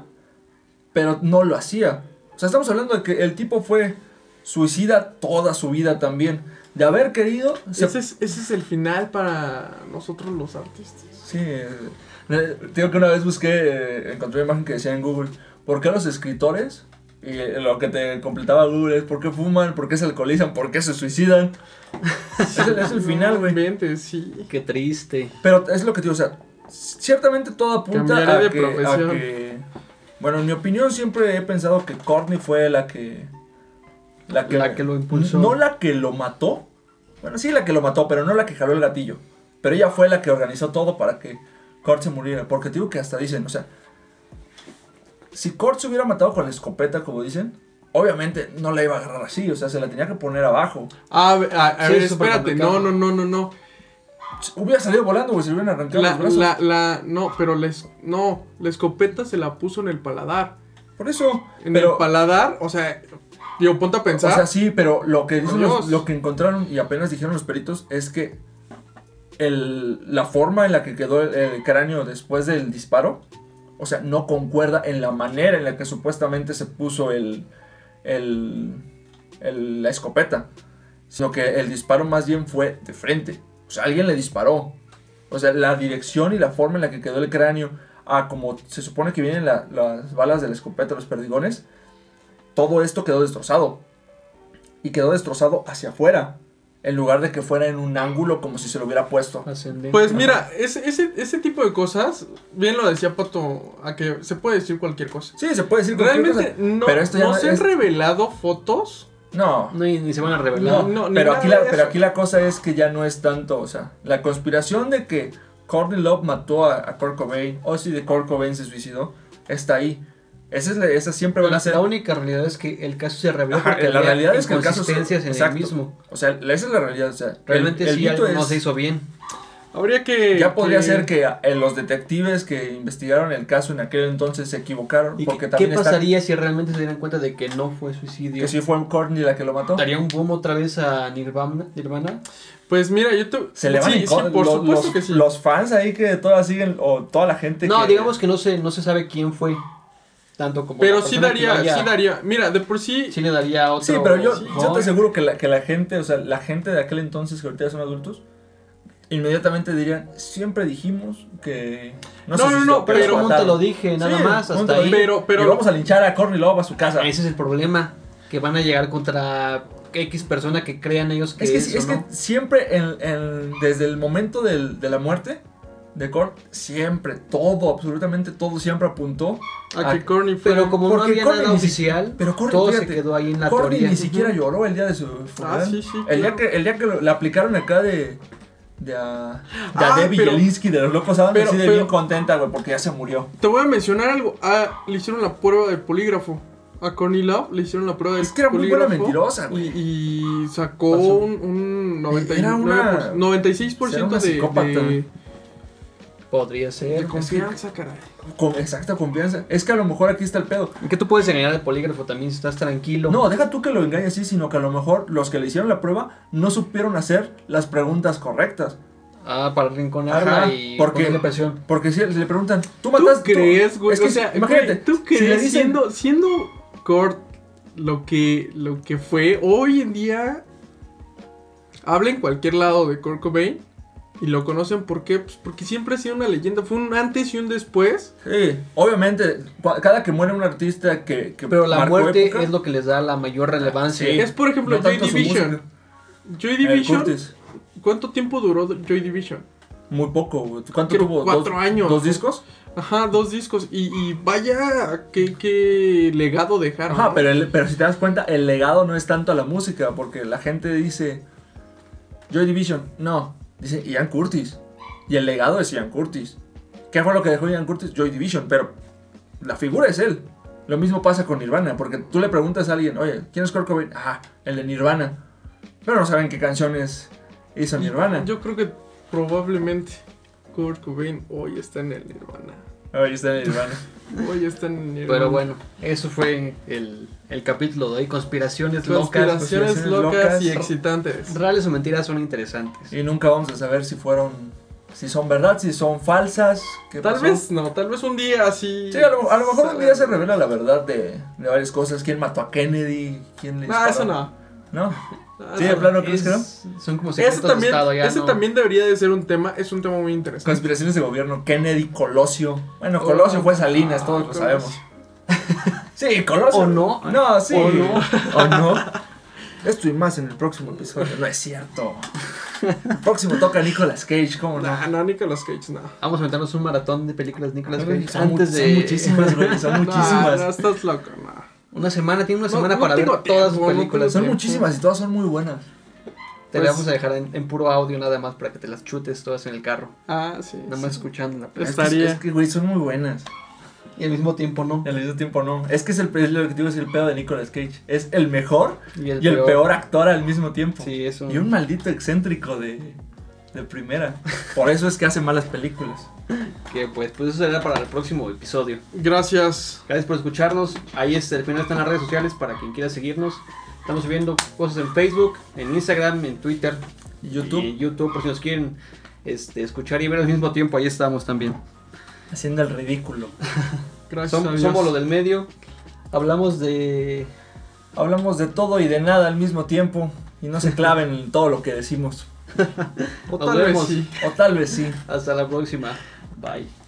pero no lo hacía. O sea, estamos hablando de que el tipo fue suicida toda su vida también. De haber querido, se Ese es, ese es el final para nosotros los artistas. Sí, eh, digo que una vez busqué, eh, encontré una imagen que decía en Google, ¿por qué los escritores? Y eh, lo que te completaba Google es ¿por qué fuman? ¿Por qué se alcoholizan? ¿Por qué se suicidan? es, el, es el final, güey. sí. Qué triste. Pero es lo que te digo, o sea, ciertamente todo apunta a de que, a que- Bueno, en mi opinión siempre he pensado que Courtney fue la que... La que lo impulsó. No la que lo mató. Bueno, sí la que lo mató, pero no la que jaló el gatillo. Pero ella fue la que organizó todo para que Kurt se muriera. Porque te digo que hasta dicen, o sea, si Kurt se hubiera matado con la escopeta, como dicen, obviamente no la iba a agarrar así, o sea, se la tenía que poner abajo. A, ver, a- a Sí, ver, es espérate, no, no, no, no, no. Hubiera salido volando, güey, se le hubieran arrancado La, los brazos. la, la, no, pero les, no, la escopeta se la puso en el paladar. Por eso, En pero... el paladar, o sea, digo, ponte a pensar. O sea, sí, pero lo que dicen los- lo que encontraron y apenas dijeron los peritos es que el- la forma en la que quedó el, el cráneo después del disparo, o sea, no concuerda en la manera en la que supuestamente se puso el, el- el- la escopeta, sino que el disparo más bien fue de frente. O sea, alguien le disparó. O sea, la dirección y la forma en la que quedó el cráneo, a como se supone que vienen la- las balas de la escopeta, los perdigones, todo esto quedó destrozado. Y quedó destrozado hacia afuera, en lugar de que fuera en un ángulo como si se lo hubiera puesto. Ascendente. Pues mira, ese, ese, ese tipo de cosas, bien lo decía Pato, a que se puede decir cualquier cosa. Sí, se puede decir cualquier Realmente cosa, no, pero esto ya no no se han revelado fotos. No, No, y ni se van a revelar. No, no, ni pero, aquí la, pero aquí la cosa es que ya no es tanto, o sea, la conspiración de que Courtney Love mató a, a Kurt Cobain, o si de Kurt Cobain se suicidó, está ahí. Esa, es la- esa siempre van La, a ser... la única realidad es que el caso se reveló Ajá, porque la realidad es que el caso se- en exacto. el mismo. O sea, esa es la realidad, o sea, el- Realmente el sí mito algo no es- se hizo bien. Habría que. Ya podría que- ser que eh, los detectives que investigaron el caso en aquel entonces se equivocaron, ¿Y porque qué, también qué está- pasaría si realmente se dieran cuenta de que no fue suicidio? que sí fue Courtney la que lo mató. ¿Daría un boom otra vez a Nirvana? Nirvana? Pues mira, yo te. Se le van sí, sí, por los, supuesto los- que sí. los fans ahí que todas siguen, o toda la gente No, que... digamos que no se, no se sabe quién fue. Tanto como. Pero sí daría, vaya- sí daría. Mira, de por sí. Sí le daría otro. Sí, pero yo, Sí, yo no. te aseguro que la, que la gente, o sea, la gente de aquel entonces que ahorita son adultos, inmediatamente dirían, siempre dijimos que... No, se no, suicidó, no, Pero pero- como te mataron". lo dije, nada Sí, más, ¿cómo te hasta ahí. Pero, pero. Y vamos a linchar a Courtney Love a su casa. Ese es el problema. Que van a llegar contra X persona que crean ellos que Es que, es, es o que no. siempre, en- en- desde el momento del- de la muerte de Kurt, siempre, todo, absolutamente todo siempre apuntó A que Corny fue. Pero como no había nada si- oficial, pero Courtney, todo se quedó ahí en la Courtney teoría. ni siquiera lloró el día de su funeral. Ah, sí, sí, El día que, el día que le aplicaron acá de. De a, de a Ah, Debbie Jelinski de los Locos Adams, pero- así de pero- bien contenta, güey, porque ya se murió. Te voy a mencionar algo. Ah, le hicieron la prueba del polígrafo. A Connie Love le hicieron la prueba del Es que era muy buena mentirosa, güey. Y, y sacó un, un 99%, Era una- 96% era una de, de, Podría de ser. confianza, caray. Con exacta confianza. Es que a lo mejor aquí está el pedo. Que tú puedes engañar al polígrafo también si estás tranquilo. No, deja tú que lo engañes así, sino que a lo mejor los que le hicieron la prueba no supieron hacer las preguntas correctas. Ah, para rinconarla Ajá, y porque- ponerle presión. Porque si le preguntan, ¿tú ¿Tú mataste? crees, güey? Es que o sea, imagínate, güey, ¿tú si le crees dicen- siendo, siendo Kurt lo que, lo que fue hoy en día? Habla en cualquier lado de Kurt Cobain y lo conocen ¿por qué? Pues porque siempre ha sido una leyenda. Fue un antes y un después. Sí, obviamente, cada que muere un artista que, que Pero la muerte época, es lo que les da la mayor relevancia. Sí. Es por ejemplo no Joy Division. Joy Division. ¿Cuánto tiempo duró Joy Division? muy poco. güey. ¿Cuánto Creo tuvo? cuatro ¿Dos, años. ¿Dos discos? Ajá, dos discos. Y, y vaya, qué, qué legado dejaron. Ajá, ¿no? pero, el- pero si te das cuenta, el legado no es tanto a la música, porque la gente dice Joy Division, no, dice Ian Curtis. Y el legado es Ian Curtis. ¿Qué fue lo que dejó Ian Curtis? Joy Division, pero la figura es él. Lo mismo pasa con Nirvana, porque tú le preguntas a alguien, oye, ¿quién es Kurt Cobain? Ah, el de Nirvana. Pero no saben qué canciones hizo Nirvana. Yo creo que probablemente Kurt Cobain hoy está en el Nirvana. Hoy está en el Nirvana. Pero bueno, eso fue el, el capítulo de hoy. Conspiraciones locas. Conspiraciones conspiraciones locas, locas. y excitantes. Reales o mentiras son interesantes. Y nunca vamos a saber si fueron, si son verdad, si son falsas. qué Tal pasó. vez no, tal vez un día así. Sí, a lo, a lo mejor un día se revela la verdad de, de varias cosas. ¿Quién mató a Kennedy? ¿Quién le No, disparó? eso no. ¿No? No, Sí, de no. plano, ¿crees que no? Es- Son como secretos Ese de también, estado ya ese no. también debería de ser un tema, es un tema muy interesante. Conspiraciones de gobierno. Kennedy, Colosio. Bueno, Oh, Colosio fue Salinas, todos ah, lo sabemos. Sí, Colosio. ¿O no? No, sí. ¿O no? ¿O no? Esto y más en el próximo episodio. No es cierto. El próximo toca Nicolas Cage, ¿cómo no? Nah, no, Nicolas Cage, no. Vamos a meternos un maratón de películas de Nicolas Cage son antes de son muchísimas, güey. Son No, muchísimas. no, estás loco, no. Una semana. Tiene una No, semana no para ver todas sus películas. Son muchísimas y todas son muy buenas. Te las Pues- vamos a dejar en, en puro audio nada más para que te las chutes todas en el carro. Ah, sí. Nada sí. más escuchándola. Es que- Estaría. Es que, güey, son muy buenas. Y al mismo tiempo no. Y al mismo tiempo no. Es que es, el, es lo que te digo, es el pedo de Nicolas Cage. Es el mejor Y el, y el peor actor al mismo tiempo. Sí, es un... Y un maldito excéntrico de, de primera. Por eso es que hace malas películas. Que pues, pues eso será para el próximo episodio. Gracias. Gracias por escucharnos. Ahí es, al final están las redes sociales para quien quiera seguirnos. Estamos subiendo cosas en Facebook, en Instagram, en Twitter, YouTube. en YouTube, por si nos quieren este, escuchar y ver al mismo tiempo, ahí estamos también. Haciendo el ridículo. Gracias. Som somos lo del medio. Hablamos de. Hablamos de todo y de nada al mismo tiempo. Y no se claven en todo lo que decimos. o tal vez sí. O tal vez sí. Hasta la próxima. Bye.